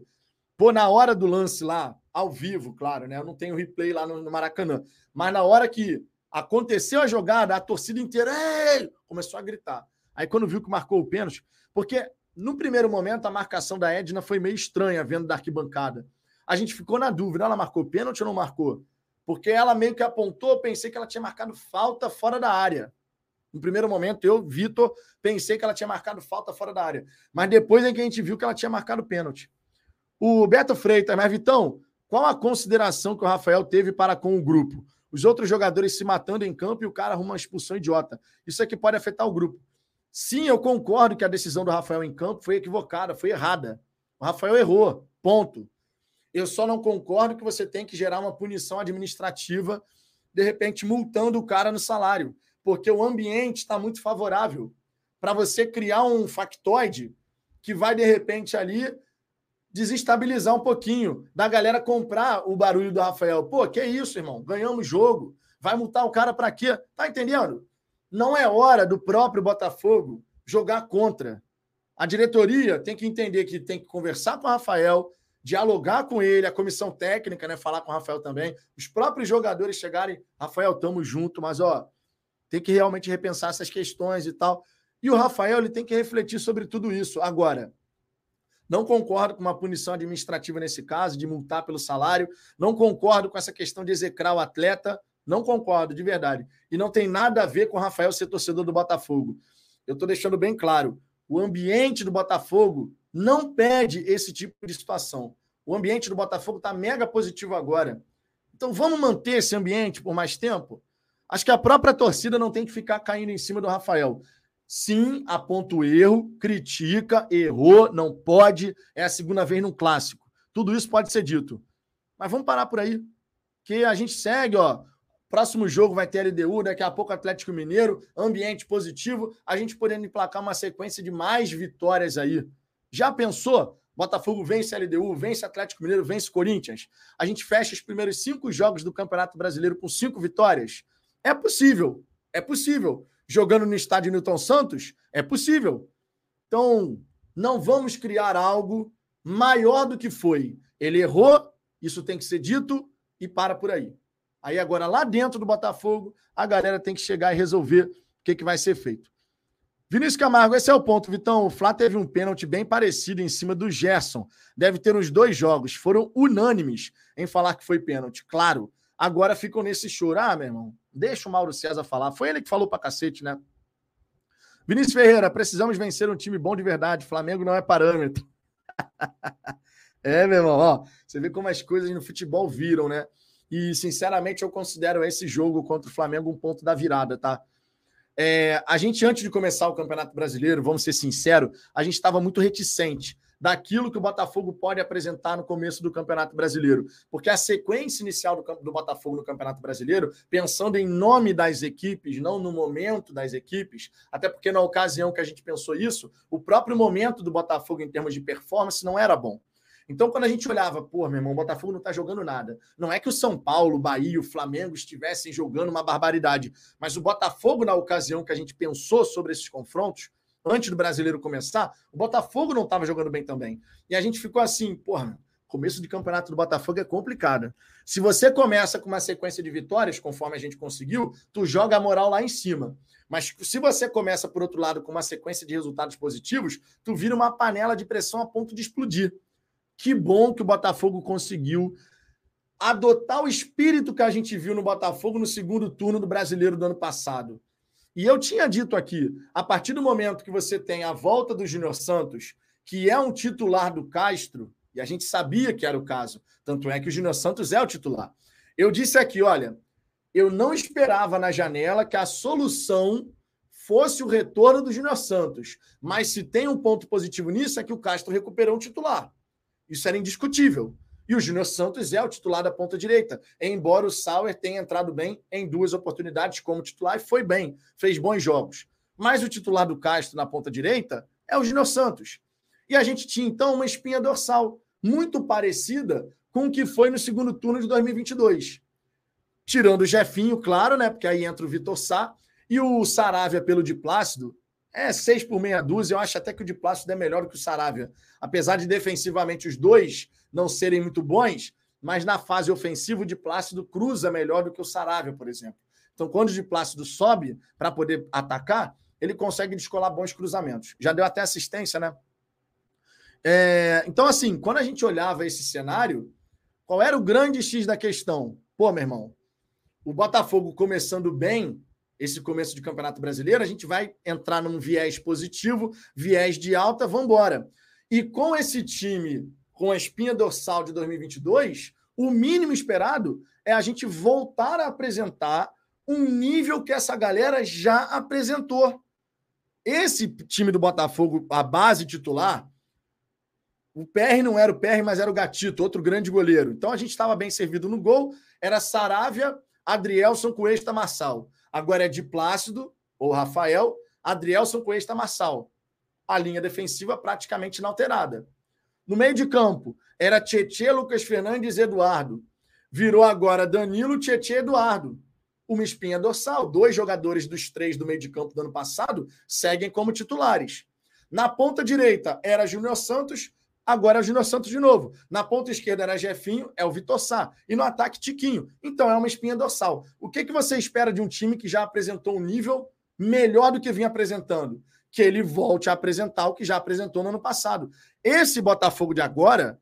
Pô, na hora do lance lá, ao vivo, claro, né? Eu não tenho replay lá no, no Maracanã, mas na hora que aconteceu a jogada, a torcida inteira Ei! começou a gritar. Aí quando viu que marcou o pênalti, porque no primeiro momento a marcação da Edna foi meio estranha vendo da arquibancada. A gente ficou na dúvida, ela marcou pênalti ou não marcou? Porque ela meio que apontou, pensei que ela tinha marcado falta fora da área. No primeiro momento, eu, Vitor, pensei que ela tinha marcado falta fora da área. Mas depois é que a gente viu que ela tinha marcado pênalti. O Beto Freitas, mas Vitão, qual a consideração que o Rafael teve para com o grupo? Os outros jogadores se matando em campo e o cara arruma uma expulsão idiota. Isso aqui pode afetar o grupo. Sim, eu concordo que a decisão do Rafael em campo foi equivocada, foi errada. O Rafael errou, ponto. Eu só não concordo que você tem que gerar uma punição administrativa, de repente multando o cara no salário porque o ambiente está muito favorável para você criar um factoide que vai, de repente, ali desestabilizar um pouquinho, da galera comprar o barulho do Rafael. Pô, que isso, irmão? Ganhamos jogo. Vai multar o cara para quê? Tá entendendo? Não é hora do próprio Botafogo jogar contra. A diretoria tem que entender que tem que conversar com o Rafael, dialogar com ele, a comissão técnica, né, falar com o Rafael também, os próprios jogadores chegarem, Rafael, tamo junto, mas ó, tem que realmente repensar essas questões e tal. E o Rafael ele tem que refletir sobre tudo isso. Agora, não concordo com uma punição administrativa nesse caso, de multar pelo salário. Não concordo com essa questão de execrar o atleta. Não concordo, de verdade. E não tem nada a ver com o Rafael ser torcedor do Botafogo. Eu estou deixando bem claro. O ambiente do Botafogo não pede esse tipo de situação. O ambiente do Botafogo está mega positivo agora. Então vamos manter esse ambiente por mais tempo? Acho que a própria torcida não tem que ficar caindo em cima do Rafael. Sim, aponta o erro, critica, errou, não pode, é a segunda vez num clássico. Tudo isso pode ser dito. Mas vamos parar por aí. Que a gente segue, ó. Próximo jogo vai ter LDU, daqui a pouco Atlético Mineiro, ambiente positivo, a gente podendo emplacar uma sequência de mais vitórias aí. Já pensou? Botafogo vence LDU, vence Atlético Mineiro, vence Corinthians. A gente fecha os primeiros cinco jogos do Campeonato Brasileiro com cinco vitórias. É possível, é possível. Jogando no estádio Newton Santos, é possível. Então, não vamos criar algo maior do que foi. Ele errou, isso tem que ser dito e para por aí. Aí agora, lá dentro do Botafogo, a galera tem que chegar e resolver o que, que vai ser feito. Vinícius Camargo, esse é o ponto, Vitão. O Flá teve um pênalti bem parecido em cima do Gerson. Deve ter uns dois jogos. Foram unânimes em falar que foi pênalti. Claro. Agora ficam nesse choro. Ah, meu irmão, deixa o Mauro César falar. Foi ele que falou pra cacete, né? Vinícius Ferreira, precisamos vencer um time bom de verdade. Flamengo não é parâmetro. (laughs) é, meu irmão, ó. Você vê como as coisas no futebol viram, né? E, sinceramente, eu considero esse jogo contra o Flamengo um ponto da virada, tá? É, a gente, antes de começar o Campeonato Brasileiro, vamos ser sinceros, a gente estava muito reticente daquilo que o Botafogo pode apresentar no começo do Campeonato Brasileiro. Porque a sequência inicial do, do, Botafogo no Campeonato Brasileiro, pensando em nome das equipes, não no momento das equipes, até porque na ocasião que a gente pensou isso, o próprio momento do Botafogo em termos de performance não era bom. Então, quando a gente olhava, pô, meu irmão, o Botafogo não está jogando nada. Não é que o São Paulo, o Bahia, o Flamengo estivessem jogando uma barbaridade, mas o Botafogo, na ocasião que a gente pensou sobre esses confrontos, antes do brasileiro começar, o Botafogo não estava jogando bem também. E a gente ficou assim, porra, começo de campeonato do Botafogo é complicado. Se você começa com uma sequência de vitórias, conforme a gente conseguiu, tu joga a moral lá em cima. Mas se você começa, por outro lado, com uma sequência de resultados positivos, tu vira uma panela de pressão a ponto de explodir. Que bom que o Botafogo conseguiu adotar o espírito que a gente viu no Botafogo no segundo turno do Brasileiro do ano passado. E eu tinha dito aqui, a partir do momento que você tem a volta do Júnior Santos, que é um titular do Castro, e a gente sabia que era o caso, tanto é que o Júnior Santos é o titular. Eu disse aqui, olha, eu não esperava na janela que a solução fosse o retorno do Júnior Santos, mas se tem um ponto positivo nisso é que o Castro recuperou um titular. Isso era indiscutível. E o Júnior Santos é o titular da ponta direita, embora o Sauer tenha entrado bem em duas oportunidades como titular e foi bem, fez bons jogos. Mas o titular do Castro na ponta direita é o Júnior Santos. E a gente tinha então uma espinha dorsal muito parecida com o que foi no segundo turno de 2022. Tirando o Jefinho, claro, né? Porque aí entra o Vitor Sá e o Saravia pelo de Plácido é, seis por meia dúzia. Eu acho até que o de Plácido é melhor que o Saravia. Apesar de defensivamente os dois não serem muito bons, mas na fase ofensiva o de Plácido cruza melhor do que o Saravia, por exemplo. Então, quando o de Plácido sobe para poder atacar, ele consegue descolar bons cruzamentos. Já deu até assistência, né? É, então, assim, quando a gente olhava esse cenário, qual era o grande X da questão? Pô, meu irmão, o Botafogo começando bem, esse começo de Campeonato Brasileiro, a gente vai entrar num viés positivo, viés de alta, vamos embora. E com esse time, com a espinha dorsal de 2022, o mínimo esperado é a gente voltar a apresentar um nível que essa galera já apresentou. Esse time do Botafogo, a base titular, o PR não era o PR, mas era o Gatito, outro grande goleiro. Então a gente estava bem servido no gol. Era Saravia, Adrielson, Cuesta, Massal. Agora é de Plácido, ou Rafael, Adrielson, Cuesta, Massal. A linha defensiva praticamente inalterada. No meio de campo, era Tietê, Lucas Fernandes Eduardo. Virou agora Danilo, Tietê, Eduardo. Uma espinha dorsal. Dois jogadores dos três do meio de campo do ano passado seguem como titulares. Na ponta direita era Júnior Santos, Agora é o Júnior Santos de novo. Na ponta esquerda era Jefinho, é o Vitor Sá. E no ataque, Tiquinho. Então é uma espinha dorsal. O que, que você espera de um time que já apresentou um nível melhor do que vinha apresentando? Que ele volte a apresentar o que já apresentou no ano passado. Esse Botafogo de agora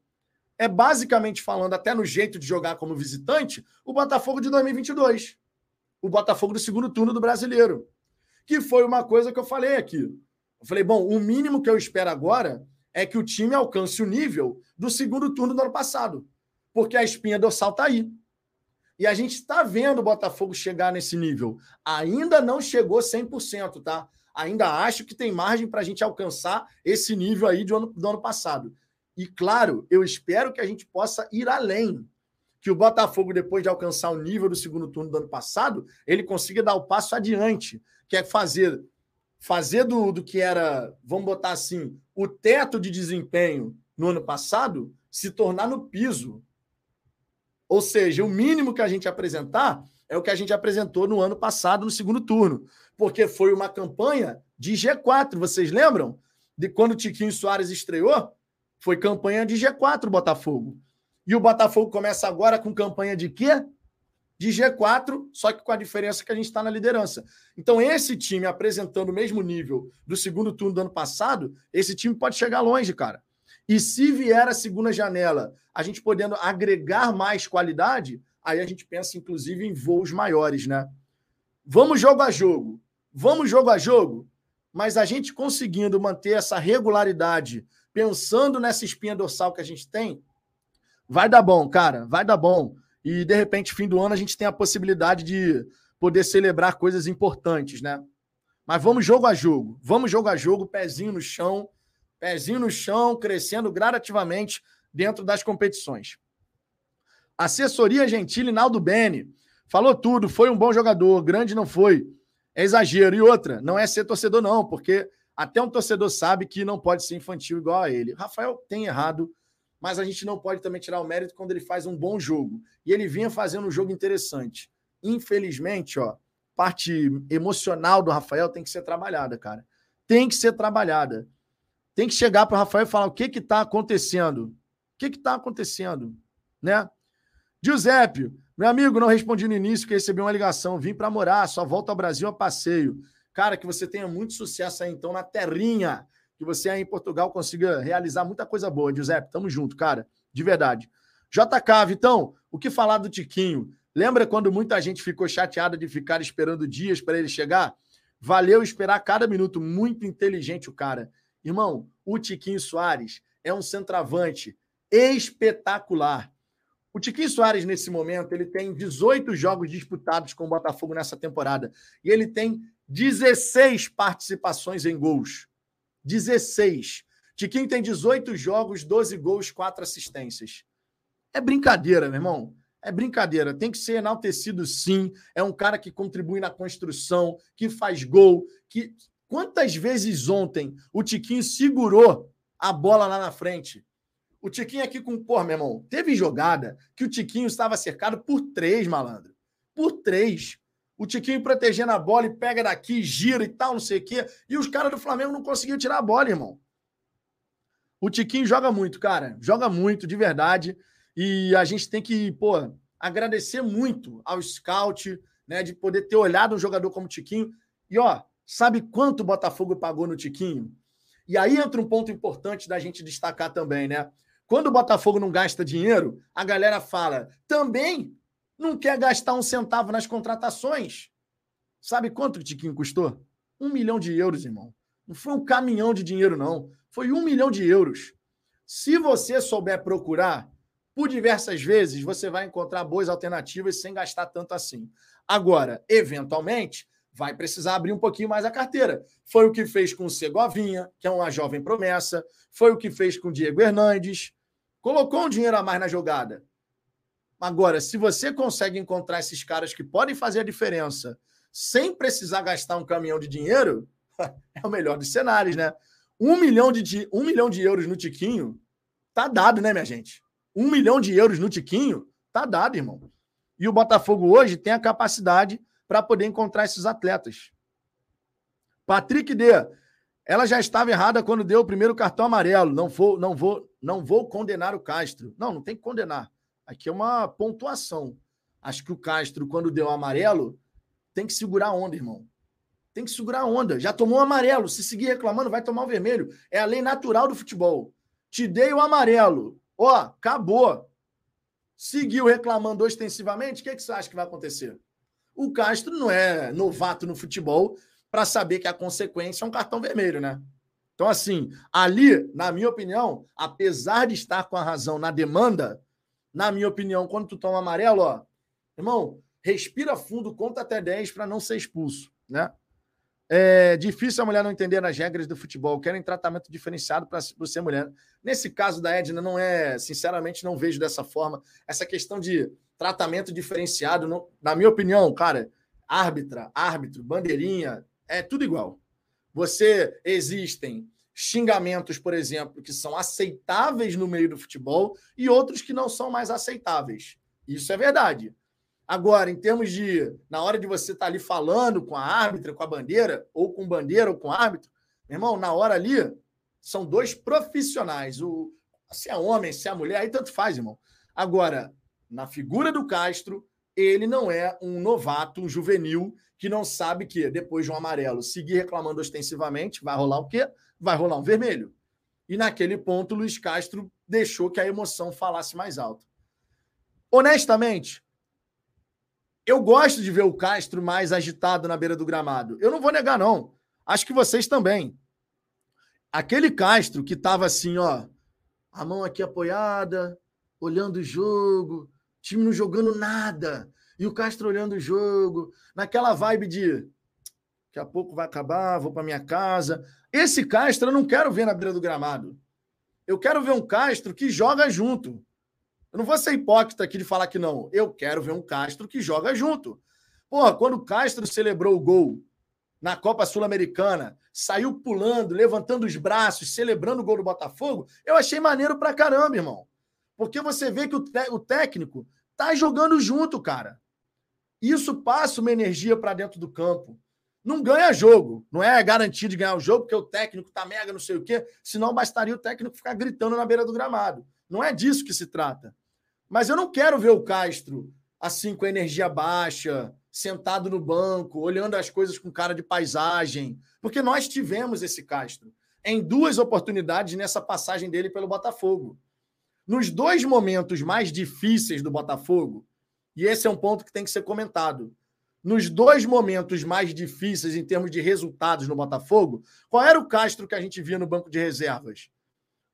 é basicamente falando, até no jeito de jogar como visitante, o Botafogo de 2022. O Botafogo do segundo turno do brasileiro. Que foi uma coisa que eu falei aqui. Eu falei, bom, o mínimo que eu espero agora é que o time alcance o nível do segundo turno do ano passado, porque a espinha dorsal está aí. E a gente está vendo o Botafogo chegar nesse nível. Ainda não chegou 100%, tá? Ainda acho que tem margem para a gente alcançar esse nível aí do ano, do ano passado. E claro, eu espero que a gente possa ir além. Que o Botafogo, depois de alcançar o nível do segundo turno do ano passado, ele consiga dar o passo adiante, que é fazer fazer do, do que era, vamos botar assim, o teto de desempenho no ano passado se tornar no piso. Ou seja, o mínimo que a gente apresentar é o que a gente apresentou no ano passado, no segundo turno. Porque foi uma campanha de G4. Vocês lembram? De quando o Tiquinho Soares estreou? Foi campanha de G4 Botafogo. E o Botafogo começa agora com campanha de quê? De G4, só que com a diferença que a gente está na liderança. Então, esse time apresentando o mesmo nível do segundo turno do ano passado, esse time pode chegar longe, cara. E se vier a segunda janela, a gente podendo agregar mais qualidade, aí a gente pensa, inclusive, em voos maiores, né? Vamos jogo a jogo. Vamos jogo a jogo. Mas a gente conseguindo manter essa regularidade, pensando nessa espinha dorsal que a gente tem, vai dar bom, cara. Vai dar bom. E, de repente, fim do ano, a gente tem a possibilidade de poder celebrar coisas importantes, né? Mas vamos jogo a jogo. Vamos jogo a jogo, pezinho no chão pezinho no chão, crescendo gradativamente dentro das competições. Assessoria Gentile Naldo Bene. Falou tudo, foi um bom jogador, grande não foi. É exagero. E outra, não é ser torcedor, não, porque até um torcedor sabe que não pode ser infantil igual a ele. Rafael tem errado, mas a gente não pode também tirar o mérito quando ele faz um bom jogo. E ele vinha fazendo um jogo interessante. Infelizmente, ó, parte emocional do Rafael tem que ser trabalhada, cara. Tem que ser trabalhada tem que chegar para o Rafael e falar o que está acontecendo. O que está acontecendo? Né? Giuseppe, meu amigo, não respondi no início que recebi uma ligação. Vim para morar, só volto ao Brasil a passeio. Cara, que você tenha muito sucesso aí, então, na terrinha. Que você aí em Portugal consiga realizar muita coisa boa, Giuseppe. Tamo junto, cara. De verdade. JK, Vitão, o que falar do Tiquinho? Lembra quando muita gente ficou chateada de ficar esperando dias para ele chegar? Valeu esperar cada minuto. Muito inteligente o cara. Irmão, o Tiquinho Soares é um centroavante espetacular. O Tiquinho Soares, nesse momento, ele tem 18 jogos disputados com o Botafogo nessa temporada. E ele tem 16 participações em gols. 16. Tiquinho tem 18 jogos, 12 gols, 4 assistências. É brincadeira, meu irmão. É brincadeira. Tem que ser enaltecido, sim. É um cara que contribui na construção, que faz gol, que Quantas vezes ontem o Tiquinho segurou a bola lá na frente? O Tiquinho aqui com. Pô, meu irmão, teve jogada que o Tiquinho estava cercado por três, malandro. Por três. O Tiquinho protegendo a bola e pega daqui, gira e tal, não sei o quê. E os caras do Flamengo não conseguiam tirar a bola, irmão. O Tiquinho joga muito, cara. Joga muito, de verdade. E a gente tem que, pô, agradecer muito ao scout, né, de poder ter olhado um jogador como o Tiquinho. E, ó, Sabe quanto o Botafogo pagou no Tiquinho? E aí entra um ponto importante da gente destacar também, né? Quando o Botafogo não gasta dinheiro, a galera fala também não quer gastar um centavo nas contratações. Sabe quanto o Tiquinho custou? Um milhão de euros, irmão. Não foi um caminhão de dinheiro, não. Foi um milhão de euros. Se você souber procurar, por diversas vezes, você vai encontrar boas alternativas sem gastar tanto assim. Agora, eventualmente, vai precisar abrir um pouquinho mais a carteira. Foi o que fez com o Segovinha, que é uma jovem promessa, foi o que fez com o Diego Hernandes. Colocou um dinheiro a mais na jogada. Agora, se você consegue encontrar esses caras que podem fazer a diferença sem precisar gastar um caminhão de dinheiro, (laughs) é o melhor dos cenários, né? Um milhão de, um milhão de euros no Tiquinho tá dado, né, minha gente? Um milhão de euros no Tiquinho tá dado, irmão. E o Botafogo hoje tem a capacidade para poder encontrar esses atletas. Patrick D. Ela já estava errada quando deu o primeiro cartão amarelo. Não vou, não vou, não vou condenar o Castro. Não, não tem que condenar. Aqui é uma pontuação. Acho que o Castro, quando deu o amarelo, tem que segurar a onda, irmão. Tem que segurar a onda. Já tomou o amarelo. Se seguir reclamando, vai tomar o vermelho. É a lei natural do futebol. Te dei o amarelo. Ó, acabou. Seguiu reclamando ostensivamente, o que, que você acha que vai acontecer? O Castro não é novato no futebol para saber que a consequência é um cartão vermelho, né? Então, assim, ali, na minha opinião, apesar de estar com a razão na demanda, na minha opinião, quando tu toma amarelo, ó, irmão, respira fundo, conta até 10 para não ser expulso, né? É difícil a mulher não entender as regras do futebol. Querem tratamento diferenciado para ser mulher. Nesse caso da Edna, não é, sinceramente, não vejo dessa forma. Essa questão de tratamento diferenciado, não, na minha opinião, cara, árbitra, árbitro, bandeirinha, é tudo igual. Você existem xingamentos, por exemplo, que são aceitáveis no meio do futebol e outros que não são mais aceitáveis. Isso é verdade. Agora, em termos de, na hora de você estar tá ali falando com a árbitra, com a bandeira, ou com bandeira ou com árbitro, meu irmão, na hora ali, são dois profissionais. O, se é homem, se é mulher, aí tanto faz, irmão. Agora, na figura do Castro, ele não é um novato, um juvenil, que não sabe que depois de um amarelo seguir reclamando ostensivamente, vai rolar o quê? Vai rolar um vermelho. E naquele ponto, Luiz Castro deixou que a emoção falasse mais alto. Honestamente, eu gosto de ver o Castro mais agitado na beira do gramado. Eu não vou negar, não. Acho que vocês também. Aquele Castro que estava assim, ó, a mão aqui apoiada, olhando o jogo, time não jogando nada, e o Castro olhando o jogo, naquela vibe de daqui a pouco vai acabar, vou para minha casa. Esse Castro eu não quero ver na beira do gramado. Eu quero ver um Castro que joga junto. Eu não vou ser hipócrita aqui de falar que não. Eu quero ver um Castro que joga junto. Porra, quando o Castro celebrou o gol na Copa Sul-Americana, saiu pulando, levantando os braços, celebrando o gol do Botafogo, eu achei maneiro pra caramba, irmão. Porque você vê que o, o técnico tá jogando junto, cara. Isso passa uma energia para dentro do campo. Não ganha jogo. Não é garantido de ganhar o jogo, porque o técnico tá mega, não sei o quê. Senão bastaria o técnico ficar gritando na beira do gramado. Não é disso que se trata. Mas eu não quero ver o Castro assim, com energia baixa, sentado no banco, olhando as coisas com cara de paisagem. Porque nós tivemos esse Castro em duas oportunidades nessa passagem dele pelo Botafogo. Nos dois momentos mais difíceis do Botafogo, e esse é um ponto que tem que ser comentado. Nos dois momentos mais difíceis em termos de resultados no Botafogo, qual era o Castro que a gente via no banco de reservas?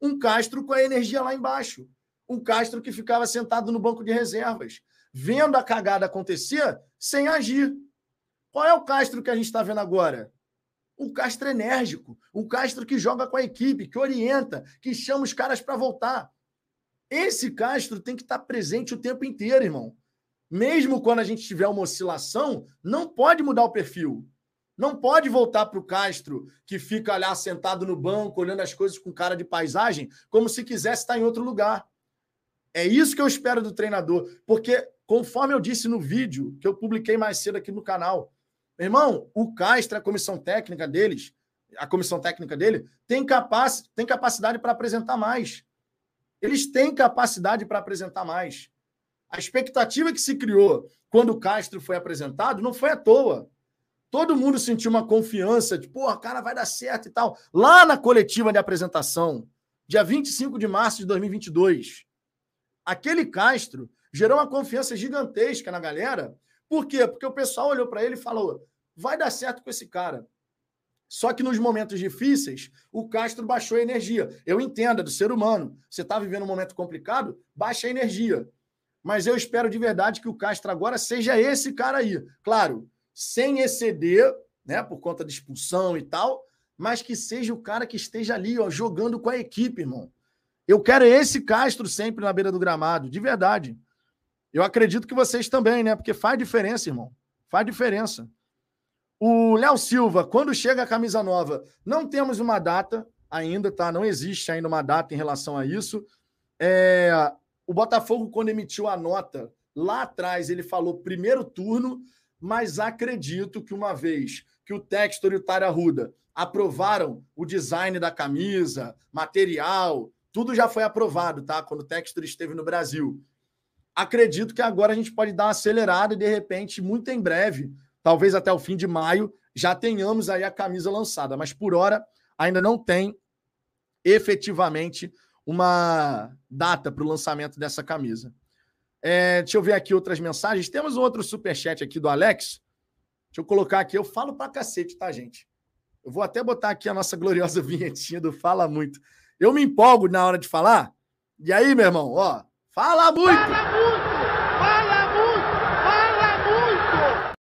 Um Castro com a energia lá embaixo um Castro que ficava sentado no banco de reservas, vendo a cagada acontecer sem agir. Qual é o Castro que a gente está vendo agora? Um Castro enérgico, um Castro que joga com a equipe, que orienta, que chama os caras para voltar. Esse Castro tem que estar tá presente o tempo inteiro, irmão. Mesmo quando a gente tiver uma oscilação, não pode mudar o perfil. Não pode voltar para o Castro, que fica lá sentado no banco, olhando as coisas com cara de paisagem, como se quisesse estar em outro lugar. É isso que eu espero do treinador, porque conforme eu disse no vídeo que eu publiquei mais cedo aqui no canal, meu irmão, o Castro, a comissão técnica deles, a comissão técnica dele, tem, capac, tem capacidade para apresentar mais. Eles têm capacidade para apresentar mais. A expectativa que se criou quando o Castro foi apresentado não foi à toa. Todo mundo sentiu uma confiança de, porra, cara, vai dar certo e tal. Lá na coletiva de apresentação, dia 25 de março de 2022, aquele Castro gerou uma confiança gigantesca na galera. Por quê? Porque o pessoal olhou para ele e falou: vai dar certo com esse cara. Só que nos momentos difíceis, o Castro baixou a energia. Eu entendo, é do ser humano. Você está vivendo um momento complicado, baixa a energia. Mas eu espero de verdade que o Castro agora seja esse cara aí. Claro, sem exceder, né, por conta de expulsão e tal, mas que seja o cara que esteja ali, ó, jogando com a equipe, irmão. Eu quero esse Castro sempre na beira do gramado, de verdade. Eu acredito que vocês também, né? Porque faz diferença, irmão. Faz diferença. O Léo Silva, quando chega a camisa nova, não temos uma data ainda, tá? Não existe ainda uma data em relação a isso. É... O Botafogo, quando emitiu a nota lá atrás, ele falou primeiro turno, mas acredito que uma vez que o Textor e o Tararruda aprovaram o design da camisa, material, tudo já foi aprovado, tá? Quando o Textor esteve no Brasil. Acredito que agora a gente pode dar uma acelerada e, de repente, muito em breve, talvez até o fim de maio, já tenhamos aí a camisa lançada. Mas por hora ainda não tem efetivamente uma data para o lançamento dessa camisa. É, deixa eu ver aqui outras mensagens. Temos um outro superchat aqui do Alex. Deixa eu colocar aqui. Eu falo pra cacete, tá, gente? Eu vou até botar aqui a nossa (laughs) gloriosa vinhetinha do Fala Muito. Eu me empolgo na hora de falar. E aí, meu irmão, ó, fala muito! Fala muito! Fala muito! Fala muito!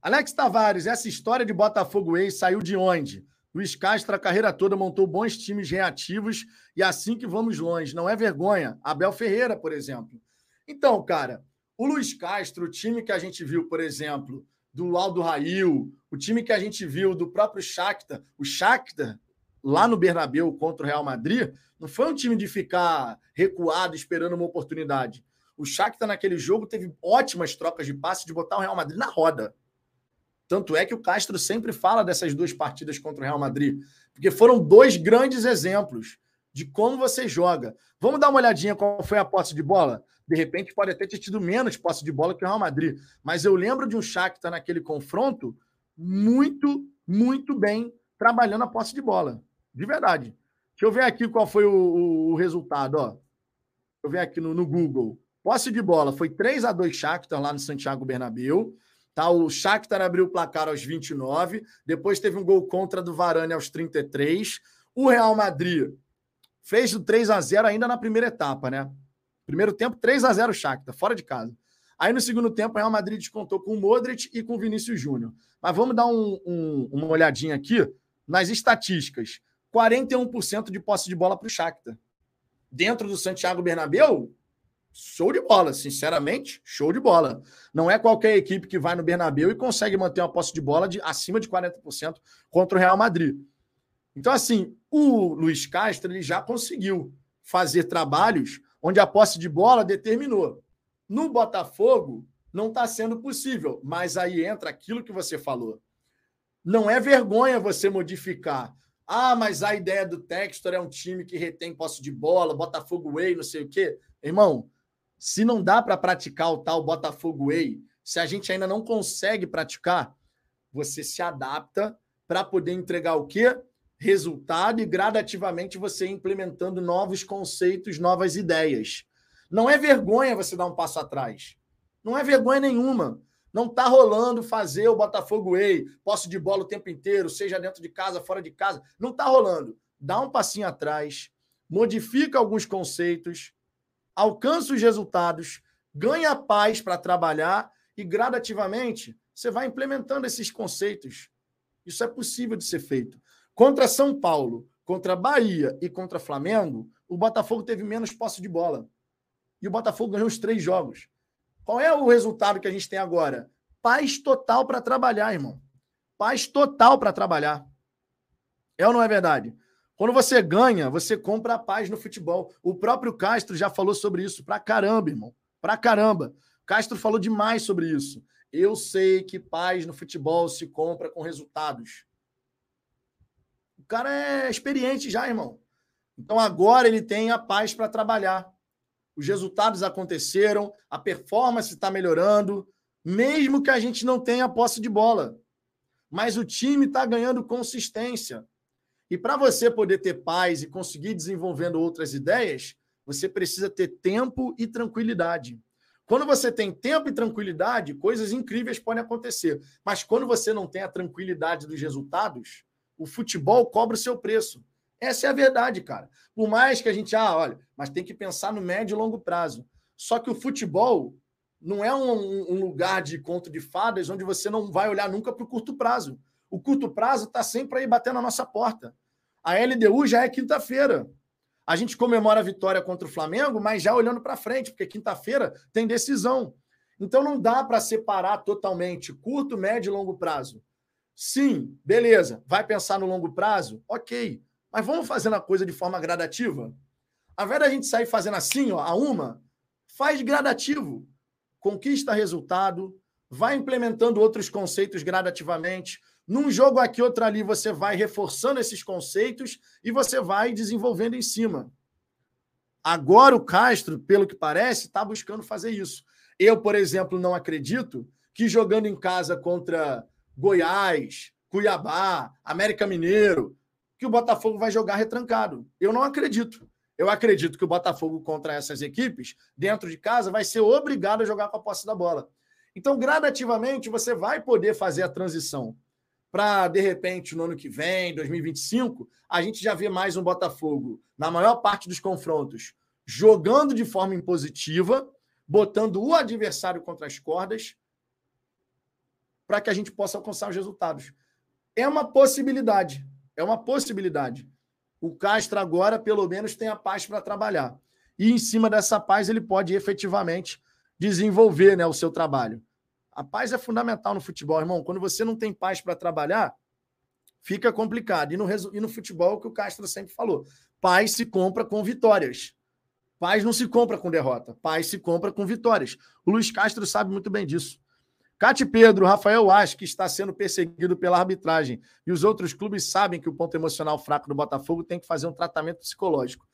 Alex Tavares, essa história de Botafogo ex saiu de onde? Luiz Castro, a carreira toda, montou bons times reativos e assim que vamos longe. Não é vergonha. Abel Ferreira, por exemplo. Então, cara, o Luiz Castro, o time que a gente viu, por exemplo, do Aldo Rail, o time que a gente viu do próprio Shakhtar, o Shakhtar, lá no Bernabéu contra o Real Madrid, não foi um time de ficar recuado esperando uma oportunidade. O Shakhtar naquele jogo teve ótimas trocas de passe de botar o Real Madrid na roda. Tanto é que o Castro sempre fala dessas duas partidas contra o Real Madrid, porque foram dois grandes exemplos de como você joga. Vamos dar uma olhadinha qual foi a posse de bola? De repente pode até ter tido menos posse de bola que o Real Madrid, mas eu lembro de um Shakhtar naquele confronto muito, muito bem trabalhando a posse de bola. De verdade. Deixa eu ver aqui qual foi o, o, o resultado, ó. Deixa eu ver aqui no, no, Google. Posse de bola foi 3 a 2 Shakhtar lá no Santiago Bernabéu. Tá, o Shakhtar abriu o placar aos 29, depois teve um gol contra do Varane aos 33. O Real Madrid fez o 3 a 0 ainda na primeira etapa, né? Primeiro tempo 3 a 0 Shakhtar, fora de casa. Aí no segundo tempo o Real Madrid descontou com o Modric e com o Vinícius Júnior. Mas vamos dar um, um, uma olhadinha aqui nas estatísticas. 41% de posse de bola para o Shakhtar. Dentro do Santiago Bernabéu, show de bola, sinceramente, show de bola. Não é qualquer equipe que vai no Bernabéu e consegue manter uma posse de bola de acima de 40% contra o Real Madrid. Então, assim, o Luiz Castro ele já conseguiu fazer trabalhos onde a posse de bola determinou. No Botafogo, não está sendo possível, mas aí entra aquilo que você falou. Não é vergonha você modificar. Ah, mas a ideia do Textor é um time que retém posse de bola, Botafogo Way, não sei o quê. Irmão, se não dá para praticar o tal Botafogo Way, se a gente ainda não consegue praticar, você se adapta para poder entregar o quê? Resultado e gradativamente você implementando novos conceitos, novas ideias. Não é vergonha você dar um passo atrás. Não é vergonha nenhuma. Não está rolando fazer o Botafogo Way, posse de bola o tempo inteiro, seja dentro de casa, fora de casa. Não está rolando. Dá um passinho atrás, modifica alguns conceitos, alcança os resultados, ganha paz para trabalhar e gradativamente você vai implementando esses conceitos. Isso é possível de ser feito. Contra São Paulo, contra Bahia e contra Flamengo, o Botafogo teve menos posse de bola. E o Botafogo ganhou os três jogos. Qual é o resultado que a gente tem agora? Paz total para trabalhar, irmão. Paz total para trabalhar. É ou não é verdade? Quando você ganha, você compra a paz no futebol. O próprio Castro já falou sobre isso pra caramba, irmão. Pra caramba. Castro falou demais sobre isso. Eu sei que paz no futebol se compra com resultados. O cara é experiente já, irmão. Então agora ele tem a paz para trabalhar. Os resultados aconteceram, a performance está melhorando, mesmo que a gente não tenha posse de bola. Mas o time está ganhando consistência. E para você poder ter paz e conseguir desenvolvendo outras ideias, você precisa ter tempo e tranquilidade. Quando você tem tempo e tranquilidade, coisas incríveis podem acontecer. Mas quando você não tem a tranquilidade dos resultados, o futebol cobra o seu preço. Essa é a verdade, cara. Por mais que a gente, ah, olha, mas tem que pensar no médio e longo prazo. Só que o futebol não é um, um lugar de conto de fadas onde você não vai olhar nunca para o curto prazo. O curto prazo está sempre aí batendo na nossa porta. A LDU já é quinta-feira. A gente comemora a vitória contra o Flamengo, mas já olhando para frente, porque quinta-feira tem decisão. Então não dá para separar totalmente curto, médio e longo prazo. Sim, beleza. Vai pensar no longo prazo? Ok. Mas vamos fazendo a coisa de forma gradativa? Ao invés da gente sair fazendo assim, ó, a uma, faz gradativo. Conquista resultado, vai implementando outros conceitos gradativamente. Num jogo aqui, outro ali, você vai reforçando esses conceitos e você vai desenvolvendo em cima. Agora o Castro, pelo que parece, está buscando fazer isso. Eu, por exemplo, não acredito que jogando em casa contra Goiás, Cuiabá, América Mineiro, que o Botafogo vai jogar retrancado. Eu não acredito. Eu acredito que o Botafogo contra essas equipes, dentro de casa, vai ser obrigado a jogar com a posse da bola. Então, gradativamente, você vai poder fazer a transição para, de repente, no ano que vem, 2025, a gente já vê mais um Botafogo, na maior parte dos confrontos, jogando de forma impositiva, botando o adversário contra as cordas, para que a gente possa alcançar os resultados. É uma possibilidade. É uma possibilidade. O Castro agora, pelo menos, tem a paz para trabalhar. E em cima dessa paz, ele pode efetivamente desenvolver né, o seu trabalho. A paz é fundamental no futebol, irmão. Quando você não tem paz para trabalhar, fica complicado. E no, e no futebol, o que o Castro sempre falou: paz se compra com vitórias. Paz não se compra com derrota. Paz se compra com vitórias. O Luiz Castro sabe muito bem disso. Cate Pedro, Rafael acho que está sendo perseguido pela arbitragem e os outros clubes sabem que o ponto emocional fraco do Botafogo tem que fazer um tratamento psicológico.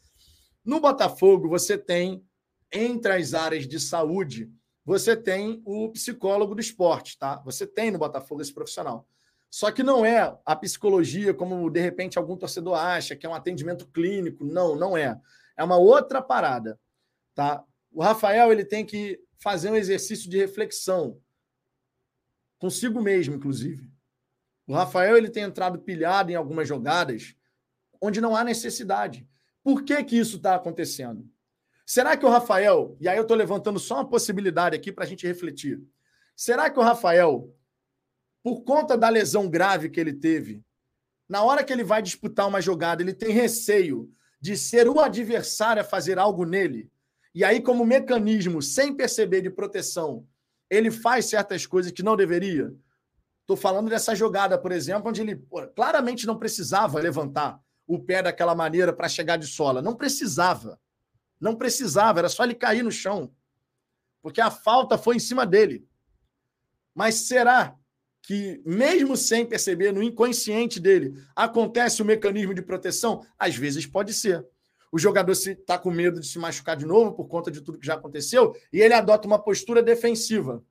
No Botafogo, você tem, entre as áreas de saúde, você tem o psicólogo do esporte, tá? Você tem no Botafogo esse profissional. Só que não é a psicologia como de repente algum torcedor acha, que é um atendimento clínico. Não, não é. É uma outra parada, tá? O Rafael ele tem que fazer um exercício de reflexão consigo mesmo, inclusive. O Rafael ele tem entrado pilhado em algumas jogadas onde não há necessidade. Por que, que isso está acontecendo? Será que o Rafael, e aí eu estou levantando só uma possibilidade aqui para a gente refletir. Será que o Rafael, por conta da lesão grave que ele teve, na hora que ele vai disputar uma jogada, ele tem receio de ser o adversário a fazer algo nele? E aí, como mecanismo, sem perceber de proteção, ele faz certas coisas que não deveria. Estou falando dessa jogada, por exemplo, onde ele pô, claramente não precisava levantar o pé daquela maneira para chegar de sola. Não precisava. Não precisava, era só ele cair no chão. Porque a falta foi em cima dele. Mas será que, mesmo sem perceber, no inconsciente dele, acontece o mecanismo de proteção? Às vezes pode ser o jogador está com medo de se machucar de novo por conta de tudo que já aconteceu e ele adota uma postura defensiva.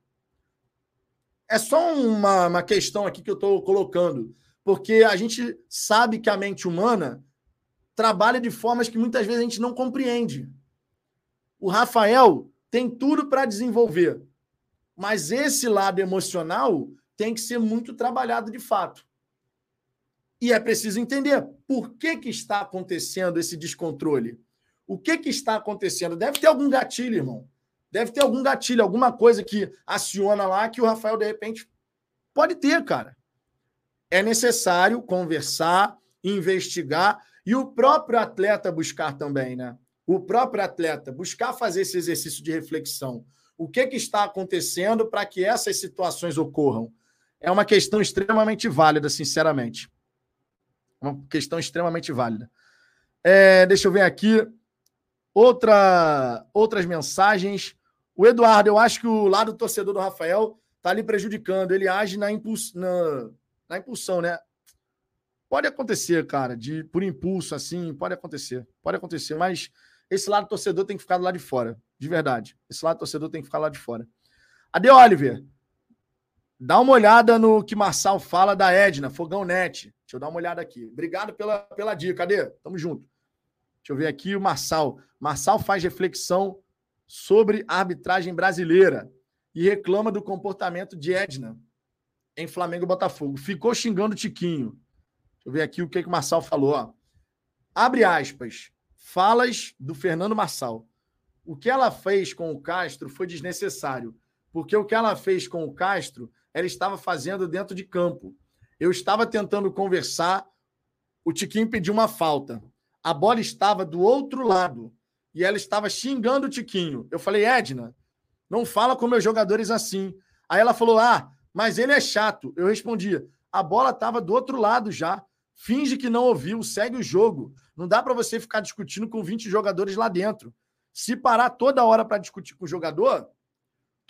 É só uma, uma questão aqui que eu estou colocando, porque a gente sabe que a mente humana trabalha de formas que muitas vezes a gente não compreende. O Rafael tem tudo para desenvolver, mas esse lado emocional tem que ser muito trabalhado de fato. E é preciso entender por que, que está acontecendo esse descontrole. O que, que está acontecendo? Deve ter algum gatilho, irmão. Deve ter algum gatilho, alguma coisa que aciona lá que o Rafael, de repente, pode ter, cara. É necessário conversar, investigar e o próprio atleta buscar também, né? O próprio atleta buscar fazer esse exercício de reflexão. O que, que está acontecendo para que essas situações ocorram? É uma questão extremamente válida, sinceramente. Uma questão extremamente válida. É, deixa eu ver aqui. Outra, outras mensagens. O Eduardo, eu acho que o lado torcedor do Rafael está ali prejudicando. Ele age na, impuls, na, na impulsão, né? Pode acontecer, cara, de por impulso, assim, pode acontecer. Pode acontecer, mas esse lado torcedor tem que ficar do lado de fora, de verdade. Esse lado torcedor tem que ficar lá de fora. Ade Oliver, Dá uma olhada no que Marçal fala da Edna, Fogão Net. Deixa eu dar uma olhada aqui. Obrigado pela, pela dica. Cadê? Tamo junto. Deixa eu ver aqui o Marçal. Marçal faz reflexão sobre a arbitragem brasileira e reclama do comportamento de Edna em Flamengo e Botafogo. Ficou xingando o Tiquinho. Deixa eu ver aqui o que, que o Marçal falou. Ó. Abre aspas. Falas do Fernando Marçal. O que ela fez com o Castro foi desnecessário, porque o que ela fez com o Castro ela estava fazendo dentro de campo. Eu estava tentando conversar, o Tiquinho pediu uma falta. A bola estava do outro lado e ela estava xingando o Tiquinho. Eu falei, Edna, não fala com meus jogadores assim. Aí ela falou, ah, mas ele é chato. Eu respondi, a bola estava do outro lado já. Finge que não ouviu, segue o jogo. Não dá para você ficar discutindo com 20 jogadores lá dentro. Se parar toda hora para discutir com o jogador,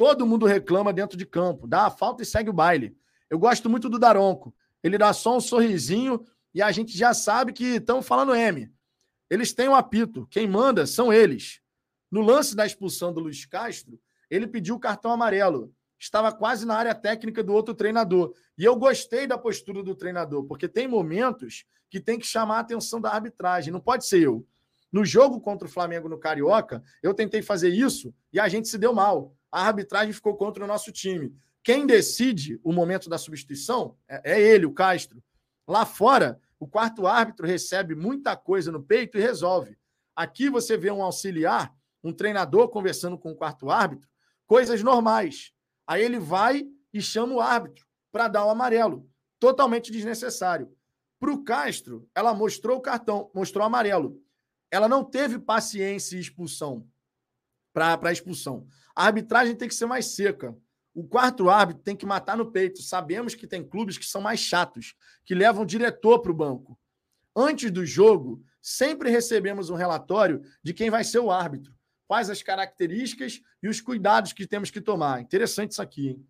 Todo mundo reclama dentro de campo, dá a falta e segue o baile. Eu gosto muito do Daronco. Ele dá só um sorrisinho e a gente já sabe que estão falando M. Eles têm o um apito. Quem manda são eles. No lance da expulsão do Luiz Castro, ele pediu o cartão amarelo. Estava quase na área técnica do outro treinador. E eu gostei da postura do treinador, porque tem momentos que tem que chamar a atenção da arbitragem. Não pode ser eu. No jogo contra o Flamengo no Carioca, eu tentei fazer isso e a gente se deu mal a arbitragem ficou contra o nosso time. Quem decide o momento da substituição é, é ele, o Castro. Lá fora, o quarto árbitro recebe muita coisa no peito e resolve. Aqui você vê um auxiliar, um treinador conversando com o quarto árbitro, coisas normais. Aí ele vai e chama o árbitro para dar o amarelo. Totalmente desnecessário. Para o Castro, ela mostrou o cartão, mostrou o amarelo. Ela não teve paciência e expulsão para expulsão. A arbitragem tem que ser mais seca. O quarto árbitro tem que matar no peito. Sabemos que tem clubes que são mais chatos, que levam diretor para o banco. Antes do jogo, sempre recebemos um relatório de quem vai ser o árbitro, quais as características e os cuidados que temos que tomar. Interessante isso aqui. Hein?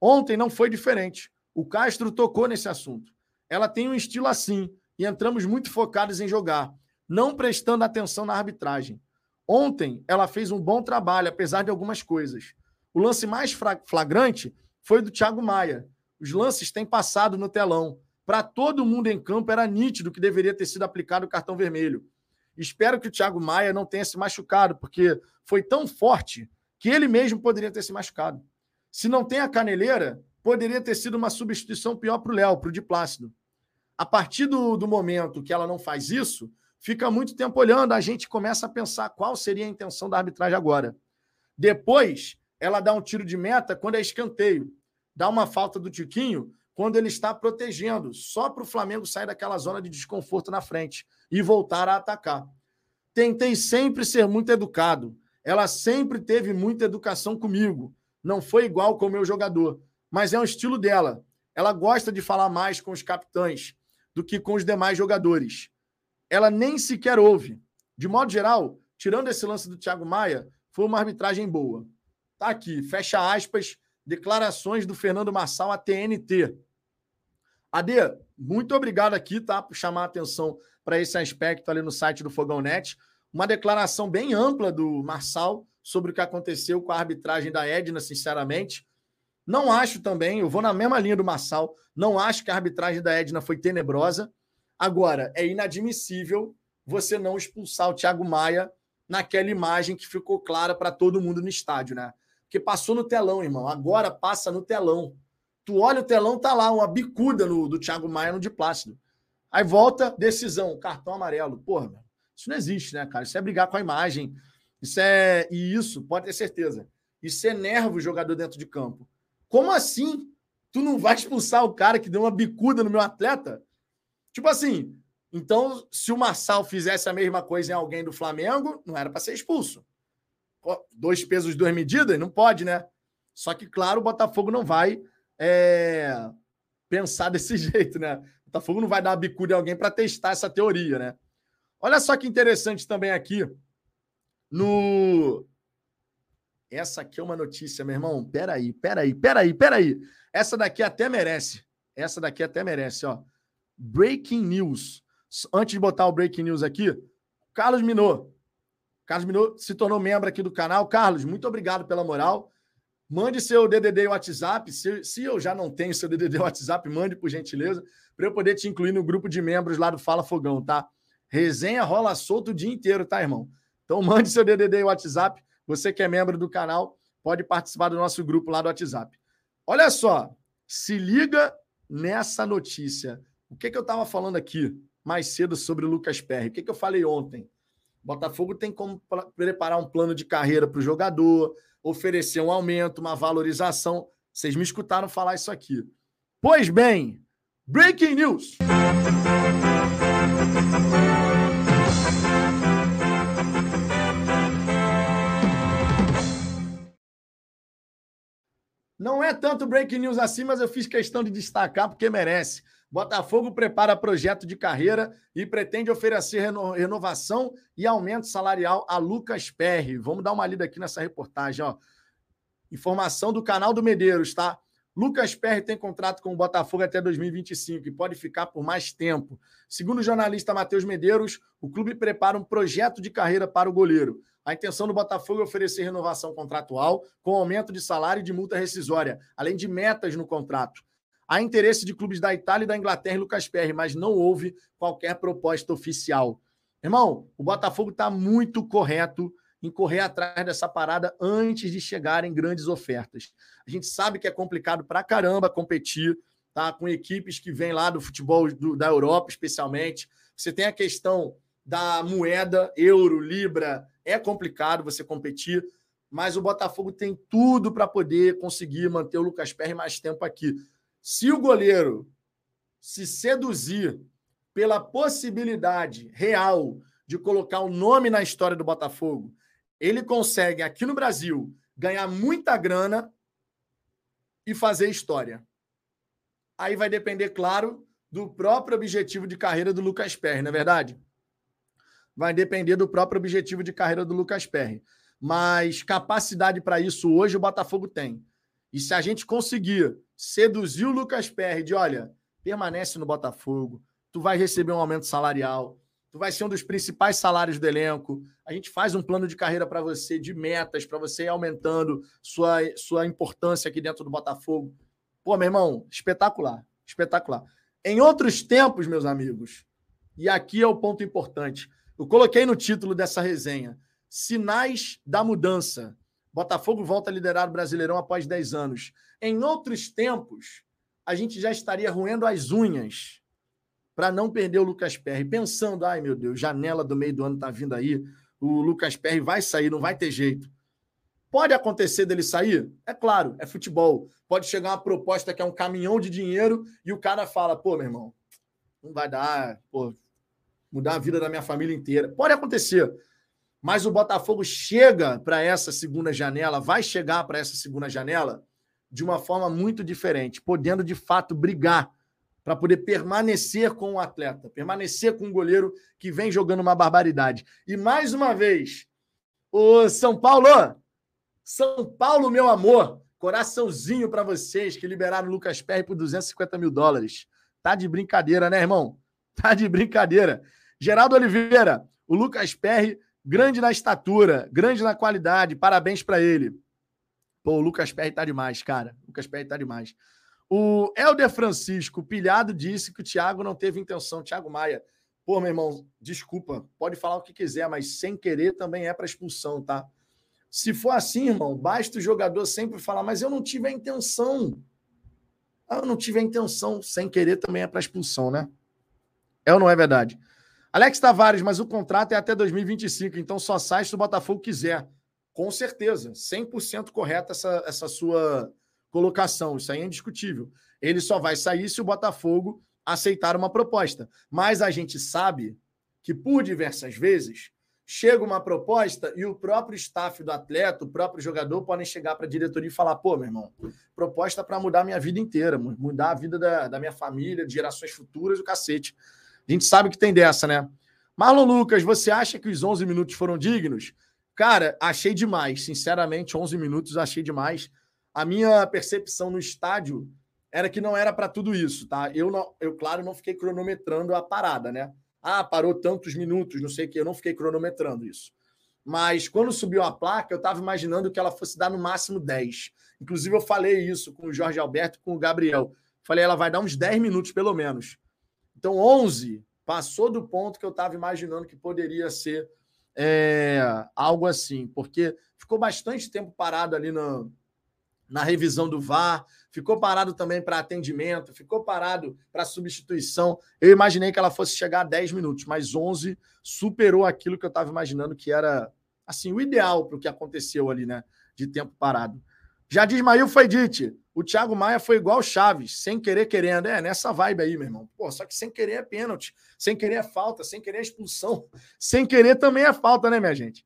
Ontem não foi diferente. O Castro tocou nesse assunto. Ela tem um estilo assim e entramos muito focados em jogar, não prestando atenção na arbitragem. Ontem ela fez um bom trabalho, apesar de algumas coisas. O lance mais flagrante foi do Thiago Maia. Os lances têm passado no telão. Para todo mundo em campo era nítido que deveria ter sido aplicado o cartão vermelho. Espero que o Thiago Maia não tenha se machucado, porque foi tão forte que ele mesmo poderia ter se machucado. Se não tem a caneleira, poderia ter sido uma substituição pior para o Léo, para o Diplácido. A partir do, do momento que ela não faz isso, fica muito tempo olhando, a gente começa a pensar qual seria a intenção da arbitragem agora. Depois, ela dá um tiro de meta quando é escanteio. Dá uma falta do Tiquinho quando ele está protegendo, só para o Flamengo sair daquela zona de desconforto na frente e voltar a atacar. Tentei sempre ser muito educado. Ela sempre teve muita educação comigo. Não foi igual com o meu jogador, mas é um estilo dela. Ela gosta de falar mais com os capitães do que com os demais jogadores ela nem sequer ouve. De modo geral, tirando esse lance do Thiago Maia, foi uma arbitragem boa. Tá aqui, fecha aspas, declarações do Fernando Marçal à TNT. Ade, muito obrigado aqui, tá, por chamar a atenção para esse aspecto ali no site do Fogão Net. Uma declaração bem ampla do Marçal sobre o que aconteceu com a arbitragem da Edna, sinceramente. Não acho também, eu vou na mesma linha do Marçal, não acho que a arbitragem da Edna foi tenebrosa. Agora, é inadmissível você não expulsar o Thiago Maia naquela imagem que ficou clara para todo mundo no estádio, né? Porque passou no telão, irmão. Agora passa no telão. Tu olha o telão, tá lá uma bicuda no, do Thiago Maia no de Plácido. Aí volta, decisão, cartão amarelo. Porra, isso não existe, né, cara? Isso é brigar com a imagem. Isso é. E isso, pode ter certeza. Isso enerva o jogador dentro de campo. Como assim? Tu não vai expulsar o cara que deu uma bicuda no meu atleta? Tipo assim, então, se o Marçal fizesse a mesma coisa em alguém do Flamengo, não era para ser expulso. Dois pesos, duas medidas? Não pode, né? Só que, claro, o Botafogo não vai é, pensar (laughs) desse jeito, né? Botafogo não vai dar uma bicuda em alguém para testar essa teoria, né? Olha só que interessante também aqui. No. Essa aqui é uma notícia, meu irmão. Peraí, peraí, peraí, peraí. Essa daqui até merece. Essa daqui até merece, ó. Breaking news. Antes de botar o breaking news aqui, Carlos Minot. Carlos Minot se tornou membro aqui do canal. Carlos, muito obrigado pela moral. Mande seu DDD WhatsApp. Se, se eu já não tenho seu DDD WhatsApp, mande por gentileza, para eu poder te incluir no grupo de membros lá do Fala Fogão, tá? Resenha rola solto o dia inteiro, tá, irmão? Então (laughs) mande seu DDD WhatsApp. Você que é membro do canal, pode participar do nosso grupo lá do WhatsApp. Olha só, se liga nessa notícia. O que, que eu estava falando aqui mais cedo sobre o Lucas Perry? O que, que eu falei ontem? Botafogo tem como preparar um plano de carreira para o jogador, oferecer um aumento, uma valorização. Vocês me escutaram falar isso aqui. Pois bem, breaking news. Não é tanto breaking news assim, mas eu fiz questão de destacar porque merece. Botafogo prepara projeto de carreira e pretende oferecer reno renovação e aumento salarial a Lucas Perry. Vamos dar uma lida aqui nessa reportagem. Ó. Informação do canal do Medeiros, tá? Lucas Perry tem contrato com o Botafogo até 2025 e pode ficar por mais tempo. Segundo o jornalista Matheus Medeiros, o clube prepara um projeto de carreira para o goleiro. A intenção do Botafogo é oferecer renovação contratual com aumento de salário e de multa rescisória, além de metas no contrato. Há interesse de clubes da Itália e da Inglaterra em Lucas Perry, mas não houve qualquer proposta oficial. Irmão, o Botafogo está muito correto em correr atrás dessa parada antes de chegarem grandes ofertas. A gente sabe que é complicado pra caramba competir, tá? Com equipes que vêm lá do futebol do, da Europa, especialmente. Você tem a questão da moeda, euro, libra, é complicado você competir, mas o Botafogo tem tudo para poder conseguir manter o Lucas Perry mais tempo aqui. Se o goleiro se seduzir pela possibilidade real de colocar o um nome na história do Botafogo, ele consegue aqui no Brasil ganhar muita grana e fazer história. Aí vai depender, claro, do próprio objetivo de carreira do Lucas Perry, não é verdade? Vai depender do próprio objetivo de carreira do Lucas Perry. Mas capacidade para isso hoje o Botafogo tem. E se a gente conseguir seduzir o Lucas Perry de, olha, permanece no Botafogo, tu vai receber um aumento salarial, tu vai ser um dos principais salários do elenco. A gente faz um plano de carreira para você, de metas, para você ir aumentando sua, sua importância aqui dentro do Botafogo. Pô, meu irmão, espetacular, espetacular. Em outros tempos, meus amigos, e aqui é o ponto importante, eu coloquei no título dessa resenha: Sinais da mudança. Botafogo volta a liderar o Brasileirão após 10 anos. Em outros tempos, a gente já estaria roendo as unhas para não perder o Lucas Perry, pensando, ai meu Deus, janela do meio do ano está vindo aí, o Lucas Perry vai sair, não vai ter jeito. Pode acontecer dele sair? É claro, é futebol. Pode chegar uma proposta que é um caminhão de dinheiro e o cara fala, pô, meu irmão, não vai dar, pô, mudar a vida da minha família inteira. Pode acontecer. Mas o Botafogo chega para essa segunda janela, vai chegar para essa segunda janela de uma forma muito diferente, podendo de fato brigar para poder permanecer com o atleta, permanecer com o goleiro que vem jogando uma barbaridade. E mais uma vez, o São Paulo, São Paulo, meu amor, coraçãozinho para vocês que liberaram o Lucas Perry por 250 mil dólares. Tá de brincadeira, né, irmão? Tá de brincadeira. Geraldo Oliveira, o Lucas Perry, grande na estatura, grande na qualidade, parabéns para ele. Pô, o Lucas Perry tá demais, cara. O Lucas Perry tá demais. O Helder Francisco Pilhado disse que o Thiago não teve intenção. Thiago Maia. Pô, meu irmão, desculpa. Pode falar o que quiser, mas sem querer também é para expulsão, tá? Se for assim, irmão, basta o jogador sempre falar, mas eu não tive a intenção. Ah, eu não tive a intenção. Sem querer também é para expulsão, né? É ou não é verdade? Alex Tavares, mas o contrato é até 2025, então só sai se o Botafogo quiser. Com certeza, 100% correta essa, essa sua colocação, isso aí é indiscutível. Ele só vai sair se o Botafogo aceitar uma proposta. Mas a gente sabe que, por diversas vezes, chega uma proposta e o próprio staff do atleta, o próprio jogador, podem chegar para a diretoria e falar: pô, meu irmão, proposta para mudar a minha vida inteira, mudar a vida da, da minha família, de gerações futuras, o cacete. A gente sabe que tem dessa, né? Marlon Lucas, você acha que os 11 minutos foram dignos? Cara, achei demais. Sinceramente, 11 minutos achei demais. A minha percepção no estádio era que não era para tudo isso, tá? Eu, não, eu, claro, não fiquei cronometrando a parada, né? Ah, parou tantos minutos, não sei o que. Eu não fiquei cronometrando isso. Mas quando subiu a placa, eu estava imaginando que ela fosse dar no máximo 10. Inclusive, eu falei isso com o Jorge Alberto com o Gabriel. Falei, ela vai dar uns 10 minutos, pelo menos. Então, 11 passou do ponto que eu estava imaginando que poderia ser é, algo assim, porque ficou bastante tempo parado ali na, na revisão do VAR, ficou parado também para atendimento, ficou parado para substituição. Eu imaginei que ela fosse chegar a 10 minutos, mas 11 superou aquilo que eu estava imaginando que era assim o ideal para o que aconteceu ali, né? De tempo parado. Já diz Mail foi dito. O Thiago Maia foi igual o Chaves, sem querer querendo. É, nessa vibe aí, meu irmão. Pô, só que sem querer é pênalti, sem querer é falta, sem querer é expulsão. (laughs) Sem querer também é falta, né, minha gente?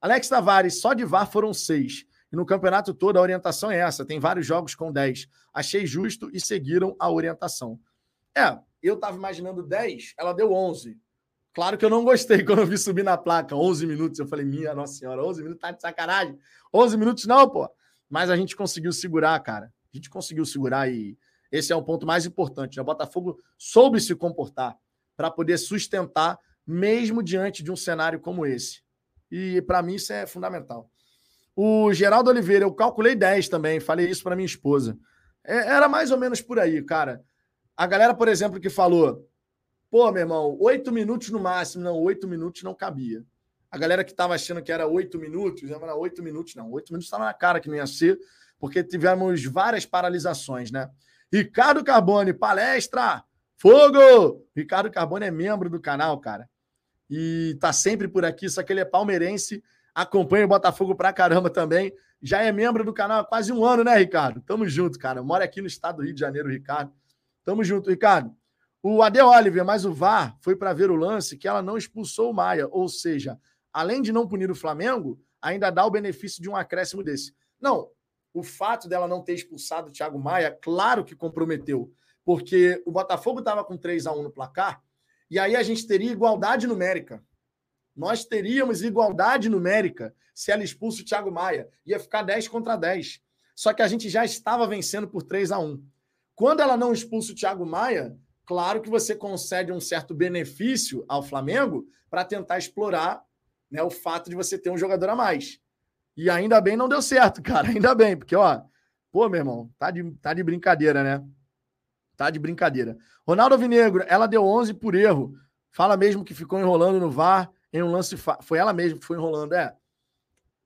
Alex Tavares, só de VAR foram seis. E no campeonato todo a orientação é essa. Tem vários jogos com 10. Achei justo e seguiram a orientação. É, eu tava imaginando 10, ela deu 11. Claro que eu não gostei (laughs) quando eu vi subir na placa 11 minutos. Eu falei, minha nossa senhora, 11 minutos tá de sacanagem. 11 minutos não, pô. Mas a gente conseguiu segurar, cara. A gente conseguiu segurar e esse é o ponto mais importante. Né? O Botafogo soube se comportar para poder sustentar, mesmo diante de um cenário como esse. E para mim isso é fundamental. O Geraldo Oliveira, eu calculei 10 também, falei isso para minha esposa. É, era mais ou menos por aí, cara. A galera, por exemplo, que falou: pô, meu irmão, oito minutos no máximo. Não, oito minutos não cabia. A galera que estava achando que era oito minutos, não era oito minutos, não. Oito minutos estava na cara que não ia ser, porque tivemos várias paralisações, né? Ricardo Carbone, palestra! Fogo! Ricardo Carbone é membro do canal, cara. E tá sempre por aqui, só que ele é palmeirense, acompanha o Botafogo pra caramba também. Já é membro do canal há quase um ano, né, Ricardo? Tamo junto, cara. Mora aqui no estado do Rio de Janeiro, Ricardo. Tamo junto, Ricardo. O Ade Oliver, mas o VAR foi para ver o lance que ela não expulsou o Maia. Ou seja, além de não punir o Flamengo, ainda dá o benefício de um acréscimo desse. Não, o fato dela não ter expulsado o Thiago Maia, claro que comprometeu, porque o Botafogo estava com 3 a 1 no placar, e aí a gente teria igualdade numérica. Nós teríamos igualdade numérica se ela expulsa o Thiago Maia. Ia ficar 10 contra 10. Só que a gente já estava vencendo por 3 a 1 Quando ela não expulsa o Thiago Maia, claro que você concede um certo benefício ao Flamengo para tentar explorar né, o fato de você ter um jogador a mais. E ainda bem não deu certo, (laughs) cara. Ainda bem, porque, ó, pô, meu irmão, tá de, tá de brincadeira, né? Tá de brincadeira. Ronaldo Vinegro, ela deu 11 por erro. Fala mesmo que ficou enrolando no VAR em um lance. Fa... Foi ela mesma que foi enrolando, é.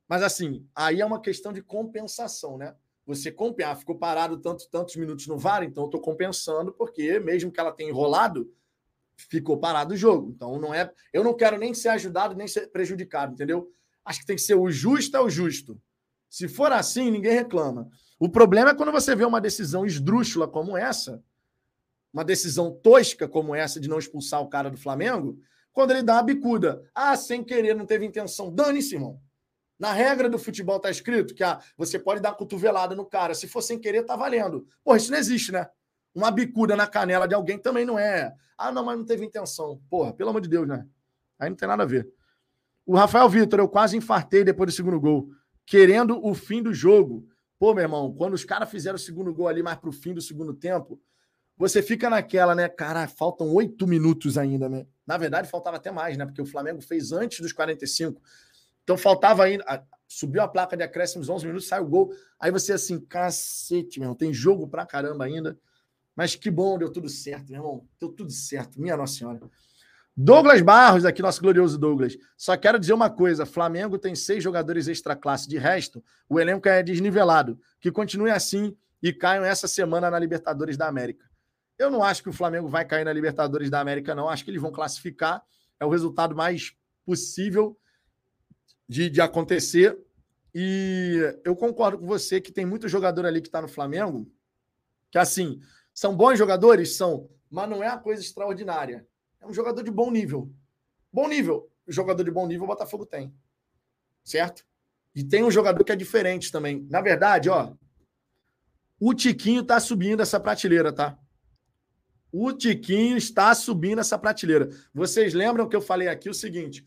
Mas assim, aí é uma questão de compensação, né? Você compensa, ah, ficou parado tanto, tantos minutos no VAR, então eu tô compensando, porque mesmo que ela tenha enrolado, ficou parado o jogo. Então não é. Eu não quero nem ser ajudado, nem ser prejudicado, entendeu? Acho que tem que ser o justo é o justo. Se for assim, ninguém reclama. O problema é quando você vê uma decisão esdrúxula como essa, uma decisão tosca como essa de não expulsar o cara do Flamengo, quando ele dá uma bicuda. Ah, sem querer, não teve intenção. Dane-se, irmão. Na regra do futebol tá escrito que ah, você pode dar cotovelada no cara. Se for sem querer, tá valendo. Porra, isso não existe, né? Uma bicuda na canela de alguém também não é. Ah, não, mas não teve intenção. Porra, pelo amor de Deus, né? Aí não tem nada a ver. O Rafael Vitor, eu quase infartei depois do segundo gol, querendo o fim do jogo. Pô, meu irmão, quando os caras fizeram o segundo gol ali mais pro fim do segundo tempo, você fica naquela, né? Cara, faltam oito minutos ainda, né? Na verdade, faltava até mais, né? Porque o Flamengo fez antes dos 45. Então faltava ainda. Subiu a placa de acréscimos 11 minutos, sai o gol. Aí você assim, cacete, meu tem jogo pra caramba ainda. Mas que bom, deu tudo certo, meu irmão. Deu tudo certo, minha Nossa Senhora. Douglas Barros, aqui, nosso glorioso Douglas. Só quero dizer uma coisa: Flamengo tem seis jogadores extra classe. De resto, o elenco é desnivelado. Que continue assim e caiam essa semana na Libertadores da América. Eu não acho que o Flamengo vai cair na Libertadores da América, não. Acho que eles vão classificar. É o resultado mais possível de, de acontecer. E eu concordo com você que tem muito jogador ali que está no Flamengo, que assim, são bons jogadores? São, mas não é uma coisa extraordinária. É um jogador de bom nível. Bom nível. Jogador de bom nível o Botafogo tem. Certo? E tem um jogador que é diferente também. Na verdade, ó, o Tiquinho tá subindo essa prateleira, tá? O Tiquinho está subindo essa prateleira. Vocês lembram que eu falei aqui o seguinte: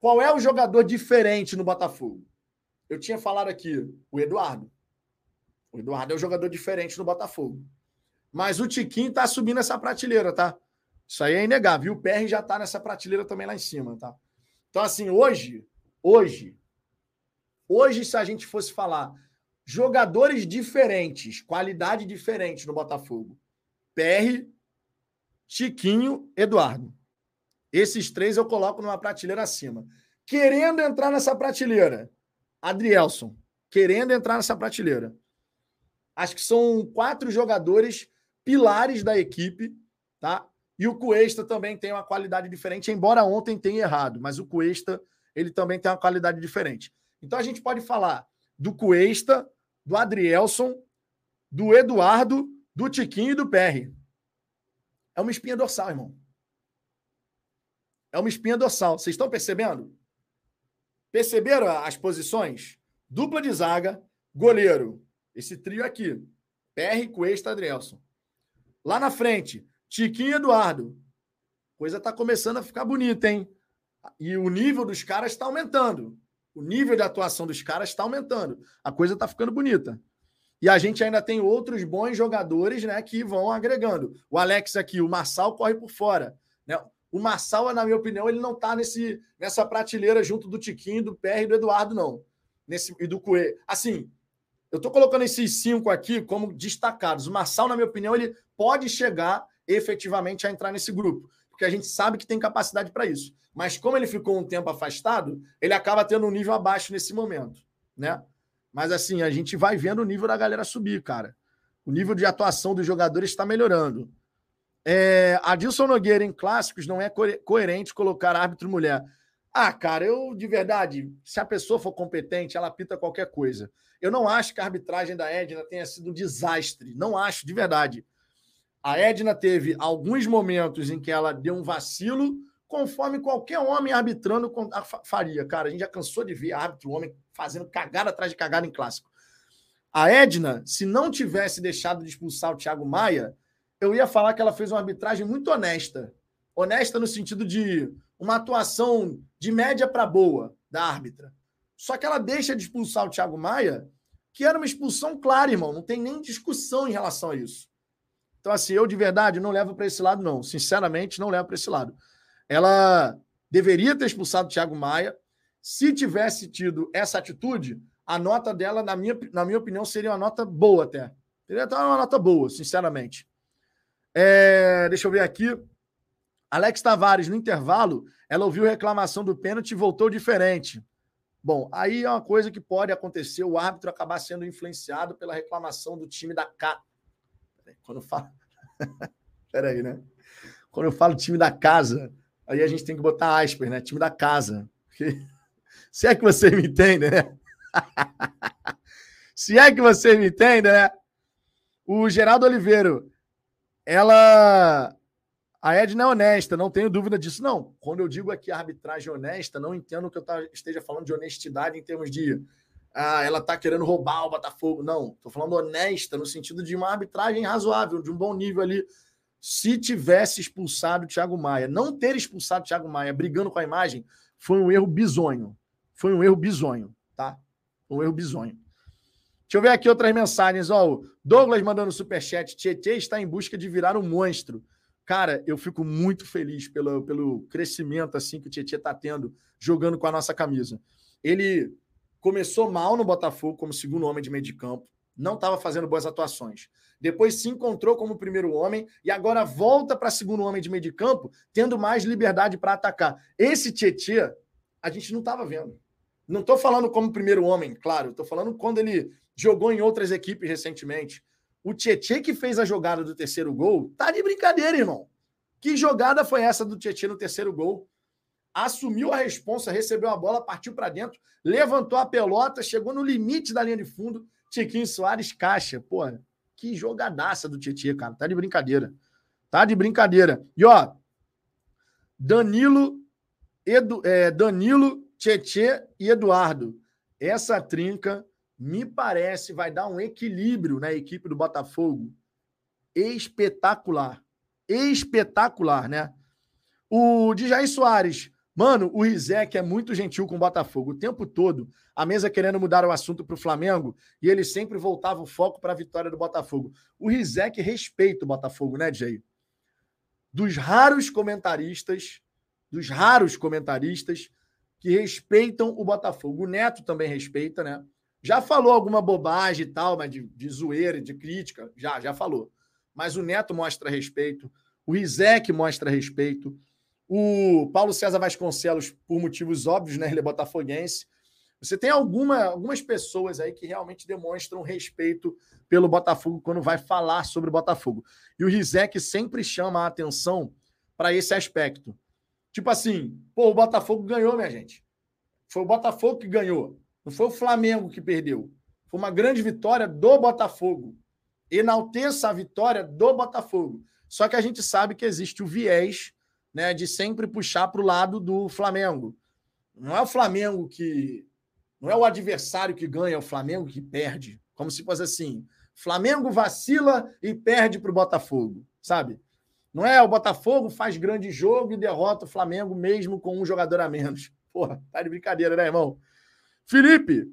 qual é o jogador diferente no Botafogo? Eu tinha falado aqui, o Eduardo. O Eduardo é o jogador diferente no Botafogo. Mas o Tiquinho está subindo essa prateleira, tá? Isso aí é inegável. E o PR já está nessa prateleira também lá em cima, tá? Então, assim, hoje, hoje, hoje, se a gente fosse falar jogadores diferentes, qualidade diferente no Botafogo, PR, Chiquinho, Eduardo. Esses três eu coloco numa prateleira acima. Querendo entrar nessa prateleira, Adrielson, querendo entrar nessa prateleira. Acho que são quatro jogadores pilares da equipe, tá? E o Cuesta também tem uma qualidade diferente, embora ontem tenha errado, mas o Cuesta ele também tem uma qualidade diferente. Então a gente pode falar do Cuesta, do Adrielson, do Eduardo, do Tiquinho e do Perry. É uma espinha dorsal, irmão. É uma espinha dorsal. Vocês estão percebendo? Perceberam as posições? Dupla de zaga, goleiro. Esse trio aqui. Perry, Cuesta, Adrielson. Lá na frente, Tiquinho Eduardo. Coisa tá começando a ficar bonita, hein? E o nível dos caras está aumentando. O nível de atuação dos caras está aumentando. A coisa está ficando bonita. E a gente ainda tem outros bons jogadores né, que vão agregando. O Alex aqui, o Marçal corre por fora. Né? O Marçal, na minha opinião, ele não está nessa prateleira junto do Tiquinho, do PR e do Eduardo, não. Nesse, e do Coelho. Assim, eu estou colocando esses cinco aqui como destacados. O Marçal, na minha opinião, ele pode chegar efetivamente a entrar nesse grupo. Porque a gente sabe que tem capacidade para isso. Mas como ele ficou um tempo afastado, ele acaba tendo um nível abaixo nesse momento, né? Mas assim, a gente vai vendo o nível da galera subir, cara. O nível de atuação dos jogadores está melhorando. É, Adilson Nogueira em clássicos não é co coerente colocar árbitro mulher. Ah, cara, eu de verdade, se a pessoa for competente, ela pita qualquer coisa. Eu não acho que a arbitragem da Edna tenha sido um desastre. Não acho, de verdade. A Edna teve alguns momentos em que ela deu um vacilo, conforme qualquer homem arbitrando faria. Cara, a gente já cansou de ver árbitro, homem fazendo cagada atrás de cagada em clássico. A Edna, se não tivesse deixado de expulsar o Thiago Maia, eu ia falar que ela fez uma arbitragem muito honesta. Honesta no sentido de uma atuação de média para boa da árbitra. Só que ela deixa de expulsar o Thiago Maia, que era uma expulsão clara, irmão. Não tem nem discussão em relação a isso. Então, assim, eu de verdade não levo para esse lado, não. Sinceramente, não levo para esse lado. Ela deveria ter expulsado o Thiago Maia. Se tivesse tido essa atitude, a nota dela, na minha, na minha opinião, seria uma nota boa até. Seria até uma nota boa, sinceramente. É, deixa eu ver aqui. Alex Tavares, no intervalo, ela ouviu reclamação do pênalti e voltou diferente. Bom, aí é uma coisa que pode acontecer, o árbitro acabar sendo influenciado pela reclamação do time da casa. Quando eu falo. (laughs) Peraí, né? Quando eu falo time da casa, aí a gente tem que botar aspas, né? Time da casa. (laughs) Se é que você me entende, né? (laughs) Se é que você me entende, né? O Geraldo Oliveira, ela. A Edna é honesta, não tenho dúvida disso. Não, quando eu digo aqui arbitragem honesta, não entendo que eu esteja falando de honestidade em termos de ah, ela está querendo roubar o Botafogo. Não, estou falando honesta, no sentido de uma arbitragem razoável, de um bom nível ali. Se tivesse expulsado o Thiago Maia, não ter expulsado o Thiago Maia brigando com a imagem, foi um erro bizonho. Foi um erro bizonho, tá? Um erro bizonho. Deixa eu ver aqui outras mensagens. Ó, o Douglas mandando superchat. Tietê está em busca de virar um monstro. Cara, eu fico muito feliz pelo, pelo crescimento assim que o Tietê está tendo jogando com a nossa camisa. Ele começou mal no Botafogo como segundo homem de meio de campo, não estava fazendo boas atuações. Depois se encontrou como primeiro homem e agora volta para segundo homem de meio de campo, tendo mais liberdade para atacar. Esse Tietê, a gente não estava vendo. Não estou falando como primeiro homem, claro, estou falando quando ele jogou em outras equipes recentemente. O Tietê que fez a jogada do terceiro gol, tá de brincadeira, irmão. Que jogada foi essa do Tietê no terceiro gol? Assumiu a responsa, recebeu a bola, partiu para dentro, levantou a pelota, chegou no limite da linha de fundo. Tiquinho Soares caixa. Porra, que jogadaça do Tietê, cara. Tá de brincadeira. Tá de brincadeira. E ó, Danilo, Edu, é, Danilo, Tietê e Eduardo. Essa trinca me parece, vai dar um equilíbrio na equipe do Botafogo espetacular. Espetacular, né? O Djair Soares, mano, o Rizek é muito gentil com o Botafogo o tempo todo. A mesa querendo mudar o assunto para o Flamengo e ele sempre voltava o foco para a vitória do Botafogo. O Rizek respeita o Botafogo, né, Jair? Dos raros comentaristas, dos raros comentaristas que respeitam o Botafogo. O Neto também respeita, né? Já falou alguma bobagem e tal, mas de, de zoeira, de crítica, já, já falou. Mas o Neto mostra respeito, o Rizek mostra respeito, o Paulo César Vasconcelos, por motivos óbvios, né? Ele é botafoguense. Você tem alguma, algumas pessoas aí que realmente demonstram respeito pelo Botafogo quando vai falar sobre o Botafogo. E o Rizek sempre chama a atenção para esse aspecto. Tipo assim, pô, o Botafogo ganhou, minha gente. Foi o Botafogo que ganhou. Não foi o Flamengo que perdeu. Foi uma grande vitória do Botafogo. Enalteça a vitória do Botafogo. Só que a gente sabe que existe o viés né, de sempre puxar para o lado do Flamengo. Não é o Flamengo que. Não é o adversário que ganha, é o Flamengo que perde. Como se fosse assim: Flamengo vacila e perde para o Botafogo, sabe? Não é o Botafogo faz grande jogo e derrota o Flamengo mesmo com um jogador a menos. Porra, tá de brincadeira, né, irmão? Felipe,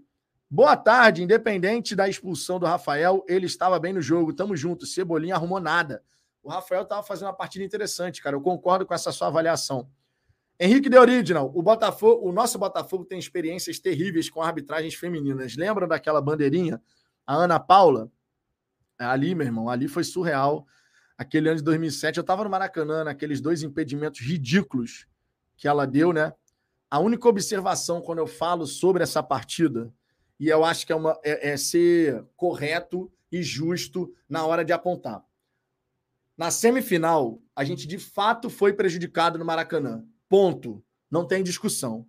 boa tarde. Independente da expulsão do Rafael, ele estava bem no jogo. Tamo junto. Cebolinha arrumou nada. O Rafael estava fazendo uma partida interessante, cara. Eu concordo com essa sua avaliação. Henrique de Original, o Botafogo, o nosso Botafogo tem experiências terríveis com arbitragens femininas. Lembra daquela bandeirinha? A Ana Paula? Ali, meu irmão, ali foi surreal. aquele ano de 2007. Eu estava no Maracanã, naqueles dois impedimentos ridículos que ela deu, né? A única observação quando eu falo sobre essa partida, e eu acho que é, uma, é, é ser correto e justo na hora de apontar. Na semifinal, a gente de fato foi prejudicado no Maracanã. Ponto. Não tem discussão.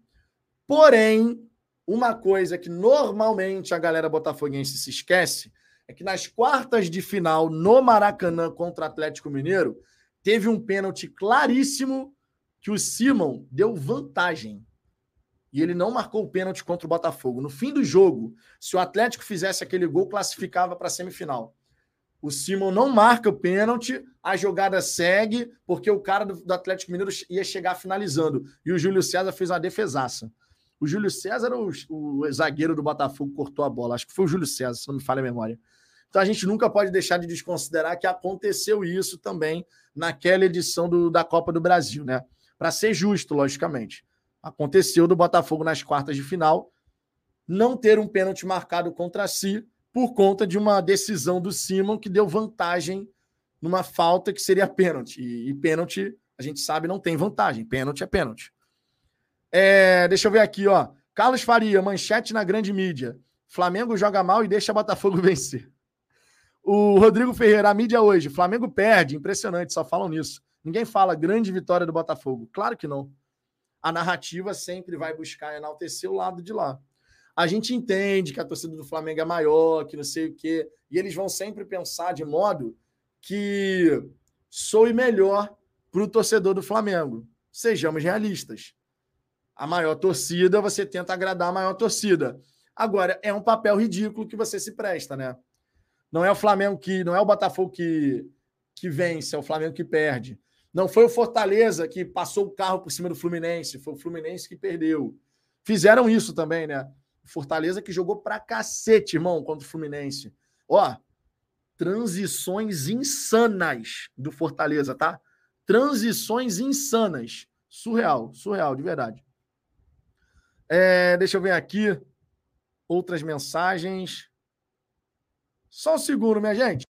Porém, uma coisa que normalmente a galera botafoguense se esquece é que nas quartas de final no Maracanã contra o Atlético Mineiro, teve um pênalti claríssimo que o Simon deu vantagem. E ele não marcou o pênalti contra o Botafogo. No fim do jogo, se o Atlético fizesse aquele gol, classificava para a semifinal. O Simon não marca o pênalti, a jogada segue, porque o cara do, do, Atlético Mineiro ia chegar finalizando. E o Júlio César fez uma defesaça. O Júlio César, o, o zagueiro do Botafogo, cortou a bola. Acho que foi o Júlio César, se não me falha a memória. Então a gente nunca pode deixar de desconsiderar que aconteceu isso também naquela edição do, da Copa do Brasil, né? Para ser justo, logicamente. Aconteceu do Botafogo nas quartas de final não ter um pênalti marcado contra si por conta de uma decisão do Simon que deu vantagem numa falta que seria pênalti. E, e pênalti, a gente sabe, não tem vantagem. Pênalti é pênalti. É, deixa eu ver aqui, ó. Carlos Faria, manchete na grande mídia. Flamengo joga mal e deixa Botafogo (laughs) vencer. O Rodrigo Ferreira, a mídia hoje. Flamengo perde, impressionante, só falam nisso. Ninguém fala grande vitória do Botafogo. Claro que não. A narrativa sempre vai buscar enaltecer o lado de lá. A gente entende que a torcida do Flamengo é maior, que não sei o quê, e eles vão sempre pensar de modo que soe melhor para o torcedor do Flamengo. Sejamos realistas. A maior torcida, você tenta agradar a maior torcida. Agora, é um papel ridículo que você se presta, né? Não é o Flamengo que. Não é o Botafogo que, que vence, é o Flamengo que perde. Não foi o Fortaleza que passou o carro por cima do Fluminense, foi o Fluminense que perdeu. Fizeram isso também, né? Fortaleza que jogou pra cacete, irmão, contra o Fluminense. Ó, transições insanas do Fortaleza, tá? Transições insanas. Surreal, surreal, de verdade. É, deixa eu ver aqui outras mensagens. Só um segundo, minha gente.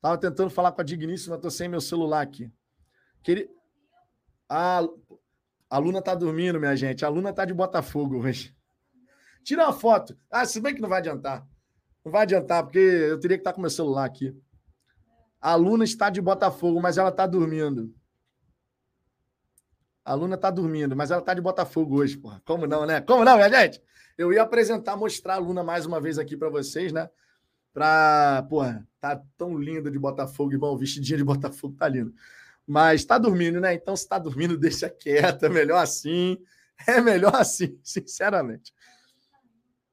Tava tentando falar com a Digníssima, tô sem meu celular aqui. Queria... A, a Luna tá dormindo, minha gente. A Luna tá de Botafogo hoje. Tira uma foto. Ah, se bem que não vai adiantar. Não vai adiantar, porque eu teria que estar com meu celular aqui. A Luna está de Botafogo, mas ela tá dormindo. A Luna tá dormindo, mas ela tá de Botafogo hoje, porra. Como não, né? Como não, minha gente? Eu ia apresentar, mostrar a Luna mais uma vez aqui para vocês, né? Pra, porra, tá tão linda de Botafogo, irmão. Vestidinha de Botafogo tá lindo. Mas tá dormindo, né? Então, se tá dormindo, (laughs) deixa quieta. É melhor assim. É melhor assim, (laughs) sinceramente.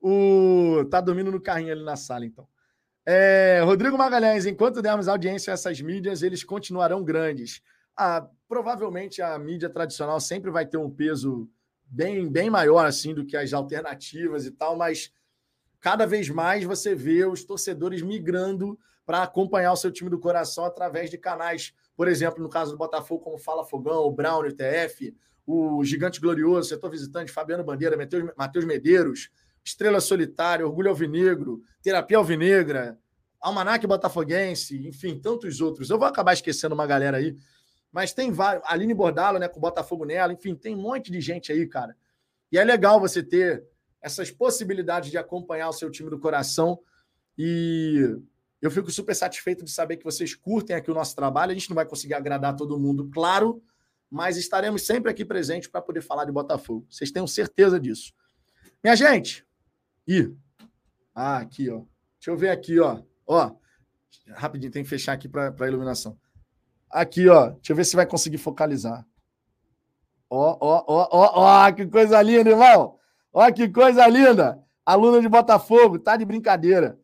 O... Tá dormindo no carrinho ali na sala, então. É... Rodrigo Magalhães, enquanto dermos audiência a essas mídias, eles continuarão grandes. Ah, provavelmente a mídia tradicional sempre vai ter um peso bem, bem maior assim do que as alternativas e tal, mas cada vez mais você vê os torcedores migrando para acompanhar o seu time do coração através de canais, por exemplo, no caso do Botafogo, como Fala Fogão, o Brown, o TF, o Gigante Glorioso, setor visitante, Fabiano Bandeira, Matheus Medeiros, Estrela Solitária, Orgulho Alvinegro, Terapia Alvinegra, Almanac Botafoguense, enfim, tantos outros. Eu vou acabar esquecendo uma galera aí, mas tem vários. Aline Bordalo, né, com Botafogo nela, enfim, tem um monte de gente aí, cara. E é legal você ter essas possibilidades de acompanhar o seu time do coração. E eu fico super satisfeito de saber que vocês curtem aqui o nosso trabalho. A gente não vai conseguir agradar todo mundo, claro, mas estaremos sempre aqui presentes para poder falar de Botafogo. Vocês tenham certeza disso. Minha gente, e ah, aqui, ó. Deixa eu ver aqui, ó. Ó, rapidinho, tem que fechar aqui para a iluminação. Aqui, ó. Deixa eu ver se vai conseguir focalizar. Ó, ó, ó, ó, ó, que coisa linda, irmão. Ó, que coisa linda. Aluna de Botafogo, tá de brincadeira.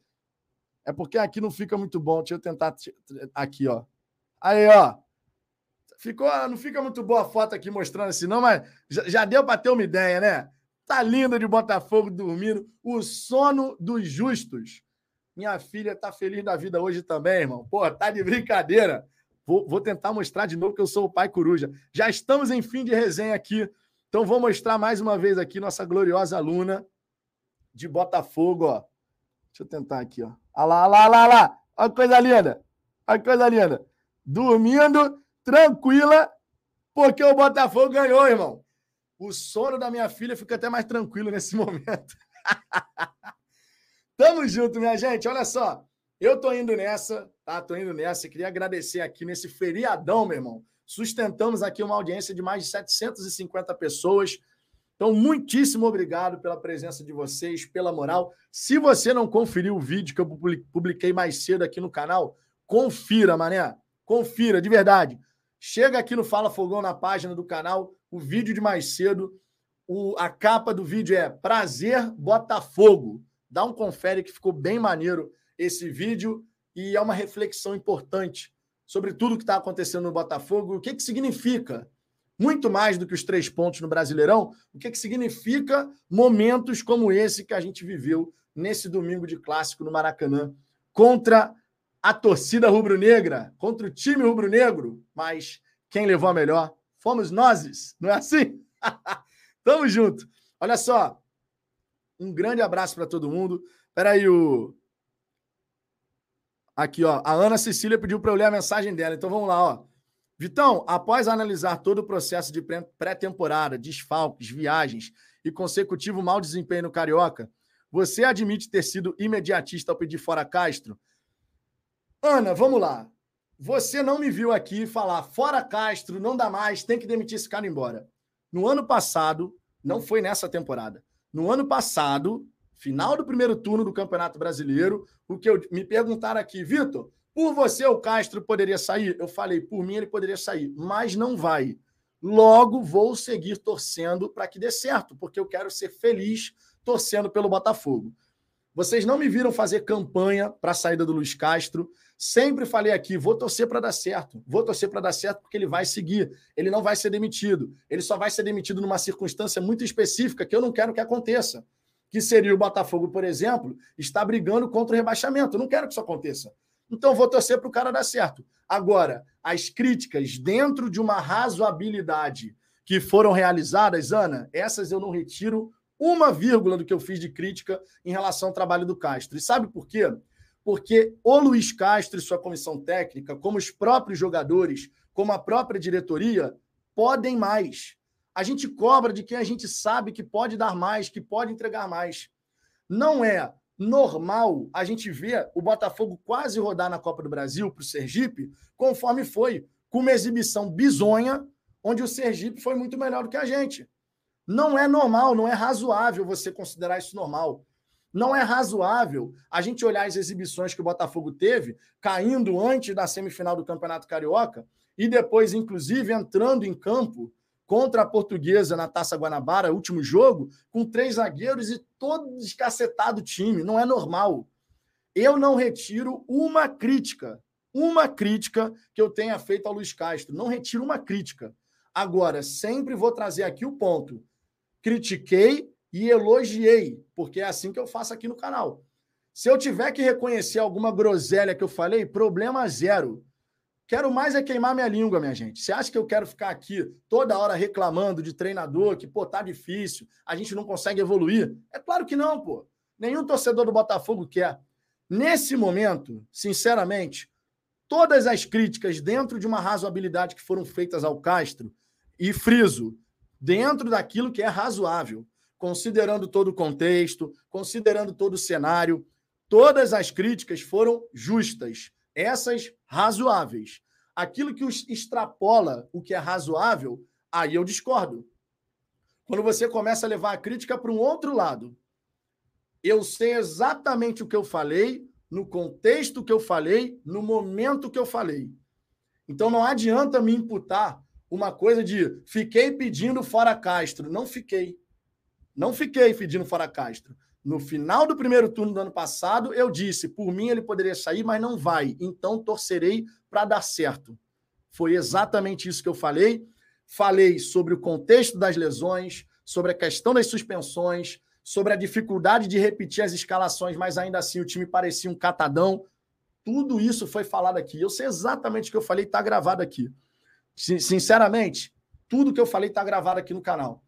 É porque aqui não fica muito bom. Deixa eu tentar aqui, ó. Aí, ó. Ficou, não fica muito boa a foto aqui mostrando assim, não, mas já, já deu para ter uma ideia, né? Tá linda de Botafogo dormindo. O sono dos justos. Minha filha tá feliz da vida hoje também, irmão. Pô, tá de brincadeira. Vou, vou tentar mostrar de novo que eu sou o pai coruja. Já estamos em fim de resenha aqui Então vou mostrar mais uma vez aqui nossa gloriosa aluna de Botafogo, ó. Deixa eu tentar aqui, ó. Olha lá, olha lá, olha lá, olha que coisa linda. Olha que coisa linda. Dormindo, tranquila, porque o Botafogo ganhou, irmão. O sono da minha filha fica até mais tranquilo nesse (laughs) momento. Tamo junto, minha gente. Olha só. Eu tô indo nessa, tá? Tô indo nessa. Queria agradecer aqui nesse feriadão, meu irmão. Sustentamos aqui uma audiência de mais de 750 pessoas. Então, muitíssimo obrigado pela presença de vocês, pela moral. Se você não conferiu o vídeo que eu publiquei mais cedo aqui no canal, confira, mané. Confira, de verdade. Chega aqui no Fala Fogão na página do canal, o vídeo de mais cedo. O, a capa do vídeo é Prazer Botafogo. Dá um confere que ficou bem maneiro esse vídeo e é uma reflexão importante sobre tudo que está acontecendo no Botafogo, o que, que significa muito mais do que os três pontos no Brasileirão, o que, que significa momentos como esse que a gente viveu nesse domingo de clássico no Maracanã contra a torcida rubro-negra, contra o time rubro-negro, mas quem levou a melhor fomos nós, não é assim? (laughs) Tamo junto. Olha só, um grande abraço para todo mundo. Peraí, o. Aqui, ó. A Ana Cecília pediu para eu ler a mensagem dela. Então vamos lá, ó. Vitão, após analisar todo o processo de pré-temporada, desfalques, viagens e consecutivo mau desempenho no Carioca, você admite ter sido imediatista ao pedir fora Castro? Ana, vamos lá. Você não me viu aqui falar fora Castro, não dá mais, tem que demitir esse cara embora. No ano passado, não foi nessa temporada. No ano passado, final do primeiro turno do Campeonato Brasileiro, o que eu me perguntaram aqui, Vitor, por você, o Castro poderia sair? Eu falei, por mim ele poderia sair, mas não vai. Logo, vou seguir torcendo para que dê certo, porque eu quero ser feliz torcendo pelo Botafogo. Vocês não me viram fazer campanha para a saída do Luiz Castro. Sempre falei aqui, vou torcer para dar certo. Vou torcer para dar certo porque ele vai seguir. Ele não vai ser demitido. Ele só vai ser demitido numa circunstância muito específica que eu não quero que aconteça. Que seria o Botafogo, por exemplo, estar brigando contra o rebaixamento. Eu não quero que isso aconteça. Então vou torcer para o cara dar certo. Agora, as críticas dentro de uma razoabilidade que foram realizadas, Ana, essas eu não retiro uma vírgula do que eu fiz de crítica em relação ao trabalho do Castro. E sabe por quê? Porque o Luiz Castro e sua comissão técnica, como os próprios jogadores, como a própria diretoria, podem mais. A gente cobra de quem a gente sabe que pode dar mais, que pode entregar mais. Não é normal a gente ver o Botafogo quase rodar na Copa do Brasil para o Sergipe, conforme foi, com uma exibição bizonha, onde o Sergipe foi muito melhor do que a gente. Não é normal, não é razoável você considerar isso normal. Não é razoável a gente olhar as exibições que o Botafogo teve, caindo antes da semifinal do Campeonato Carioca, e depois, inclusive, entrando em campo contra a Portuguesa na Taça Guanabara, último jogo, com três zagueiros e todo descacetado time. Não é normal. Eu não retiro uma crítica, uma crítica que eu tenha feito ao Luiz Castro. Não retiro uma crítica. Agora, sempre vou trazer aqui o ponto. Critiquei e elogiei, porque é assim que eu faço aqui no canal. Se eu tiver que reconhecer alguma groselha que eu falei, problema zero. Quero mais é queimar minha língua, minha gente. Você acha que eu quero ficar aqui toda hora reclamando de treinador, que, pô, tá difícil, a gente não consegue evoluir? É claro que não, pô. Nenhum torcedor do Botafogo quer. Nesse momento, sinceramente, todas as críticas dentro de uma razoabilidade que foram feitas ao Castro, e friso, dentro daquilo que é razoável, considerando todo o contexto, considerando todo o cenário, todas as críticas foram justas essas razoáveis. Aquilo que extrapola o que é razoável, aí eu discordo. Quando você começa a levar a crítica para um outro lado, eu sei exatamente o que eu falei, no contexto que eu falei, no momento que eu falei. Então não adianta me imputar uma coisa de fiquei pedindo fora Castro. Não fiquei. Não fiquei pedindo fora Castro. No final do primeiro turno do ano passado, eu disse: por mim ele poderia sair, mas não vai. Então torcerei para dar certo. Foi exatamente isso que eu falei. Falei sobre o contexto das lesões, sobre a questão das suspensões, sobre a dificuldade de repetir as escalações, mas ainda assim o time parecia um catadão. Tudo isso foi falado aqui. Eu sei exatamente o que eu falei, está gravado aqui. Sinceramente, tudo que eu falei está gravado aqui no canal.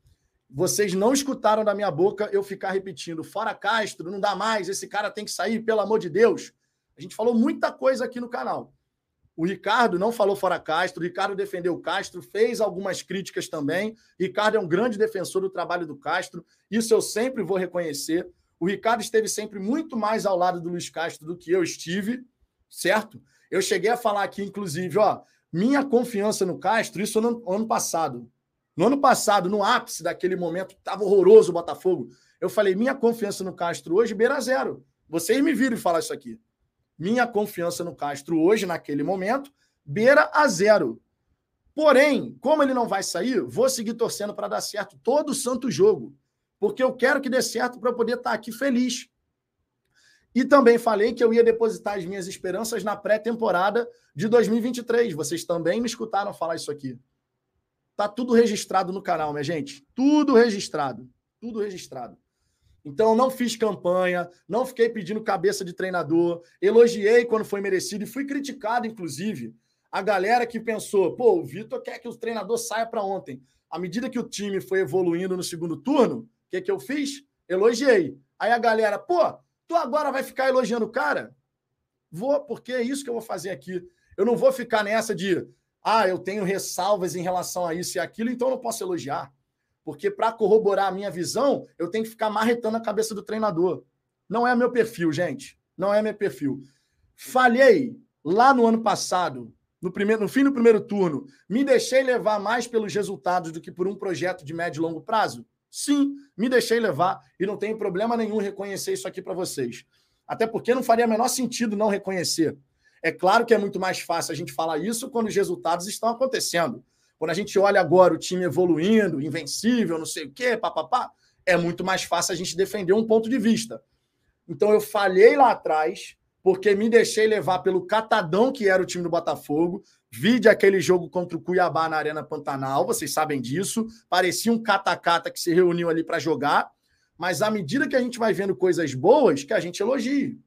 Vocês não escutaram da minha boca eu ficar repetindo: fora Castro, não dá mais, esse cara tem que sair, pelo amor de Deus. A gente falou muita coisa aqui no canal. O Ricardo não falou fora Castro, o Ricardo defendeu o Castro, fez algumas críticas também. Ricardo é um grande defensor do trabalho do Castro, isso eu sempre vou reconhecer. O Ricardo esteve sempre muito mais ao lado do Luiz Castro do que eu estive, certo? Eu cheguei a falar aqui, inclusive, ó, minha confiança no Castro, isso no ano passado. No ano passado, no ápice daquele momento, estava horroroso o Botafogo. Eu falei, minha confiança no Castro hoje beira zero. Vocês me viram falar isso aqui. Minha confiança no Castro hoje, naquele momento, beira a zero. Porém, como ele não vai sair, vou seguir torcendo para dar certo todo o santo jogo. Porque eu quero que dê certo para eu poder estar tá aqui feliz. E também falei que eu ia depositar as minhas esperanças na pré-temporada de 2023. Vocês também me escutaram falar isso aqui. Tá tudo registrado no canal, minha gente. Tudo registrado. Tudo registrado. Então, não fiz campanha, não fiquei pedindo cabeça de treinador, elogiei quando foi merecido e fui criticado, inclusive. A galera que pensou, pô, o Vitor quer que o treinador saia para ontem. À medida que o time foi evoluindo no segundo turno, o que, que eu fiz? Elogiei. Aí a galera, pô, tu agora vai ficar elogiando o cara? Vou, porque é isso que eu vou fazer aqui. Eu não vou ficar nessa de, ah, eu tenho ressalvas em relação a isso e aquilo, então eu não posso elogiar. Porque para corroborar a minha visão, eu tenho que ficar marretando a cabeça do treinador. Não é meu perfil, gente. Não é meu perfil. Falhei lá no ano passado, no, primeiro, no fim do primeiro turno. Me deixei levar mais pelos resultados do que por um projeto de médio e longo prazo? Sim, me deixei levar e não tem problema nenhum reconhecer isso aqui para vocês. Até porque não faria menor sentido não reconhecer. É claro que é muito mais fácil a gente falar isso quando os resultados estão acontecendo. Quando a gente olha agora o time evoluindo, invencível, não sei o quê, papapá, é muito mais fácil a gente defender um ponto de vista. Então eu falhei lá atrás, porque me deixei levar pelo catadão que era o time do Botafogo. Vide aquele jogo contra o Cuiabá na Arena Pantanal, vocês sabem disso. Parecia um cata-cata que se reuniu ali para jogar. Mas à medida que a gente vai vendo coisas boas, que a gente elogie.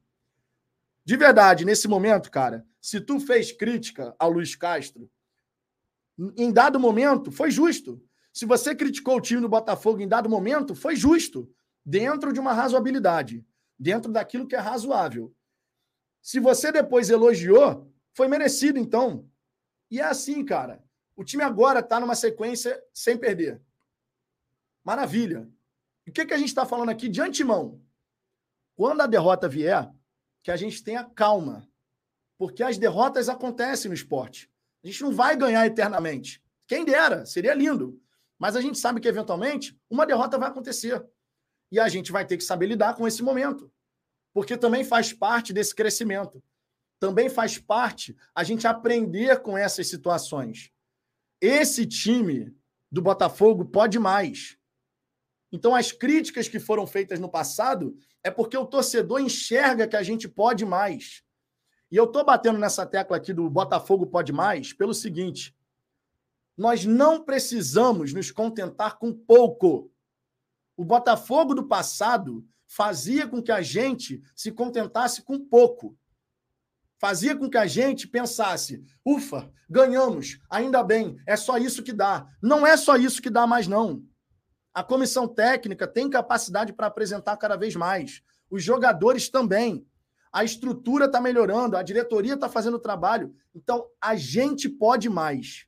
De verdade, nesse momento, cara, se tu fez crítica ao Luiz Castro, em dado momento, foi justo. Se você criticou o time do Botafogo em dado momento, foi justo. Dentro de uma razoabilidade. Dentro daquilo que é razoável. Se você depois elogiou, foi merecido, então. E é assim, cara. O time agora está numa sequência sem perder. Maravilha. E o que, que a gente está falando aqui de antemão? Quando a derrota vier, que a gente tenha calma. Porque as derrotas acontecem no esporte. A gente não vai ganhar eternamente. Quem dera, seria lindo. Mas a gente sabe que, eventualmente, uma derrota vai acontecer. E a gente vai ter que saber lidar com esse momento. Porque também faz parte desse crescimento. Também faz parte a gente aprender com essas situações. Esse time do Botafogo pode mais. Então, as críticas que foram feitas no passado é porque o torcedor enxerga que a gente pode mais. E eu estou batendo nessa tecla aqui do Botafogo pode mais pelo seguinte: nós não precisamos nos contentar com pouco. O Botafogo do passado fazia com que a gente se contentasse com pouco. Fazia com que a gente pensasse: ufa, ganhamos, ainda bem, é só isso que dá. Não é só isso que dá mais, não. A comissão técnica tem capacidade para apresentar cada vez mais. Os jogadores também. A estrutura está melhorando, a diretoria está fazendo o trabalho. Então, a gente pode mais.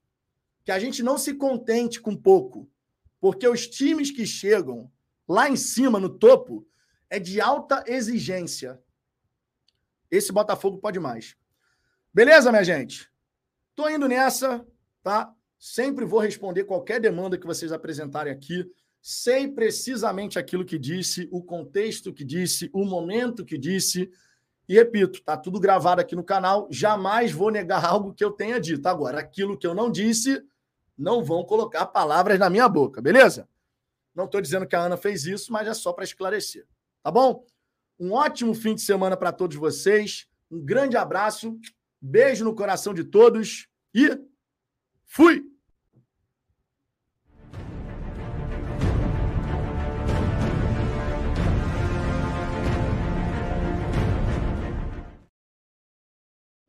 Que a gente não se contente com pouco. Porque os times que chegam lá em cima, no topo, é de alta exigência. Esse Botafogo pode mais. Beleza, minha gente? Tô indo nessa, tá? Sempre vou responder qualquer demanda que vocês apresentarem aqui sei precisamente aquilo que disse, o contexto que disse, o momento que disse. E repito, tá tudo gravado aqui no canal. Jamais vou negar (laughs) algo que eu tenha dito. Agora, aquilo que eu não disse, não vão colocar palavras na minha boca, beleza? Não estou dizendo que a Ana fez isso, mas é só para esclarecer. Tá bom? Um ótimo fim de semana para todos vocês. Um grande abraço, beijo no coração de todos e fui!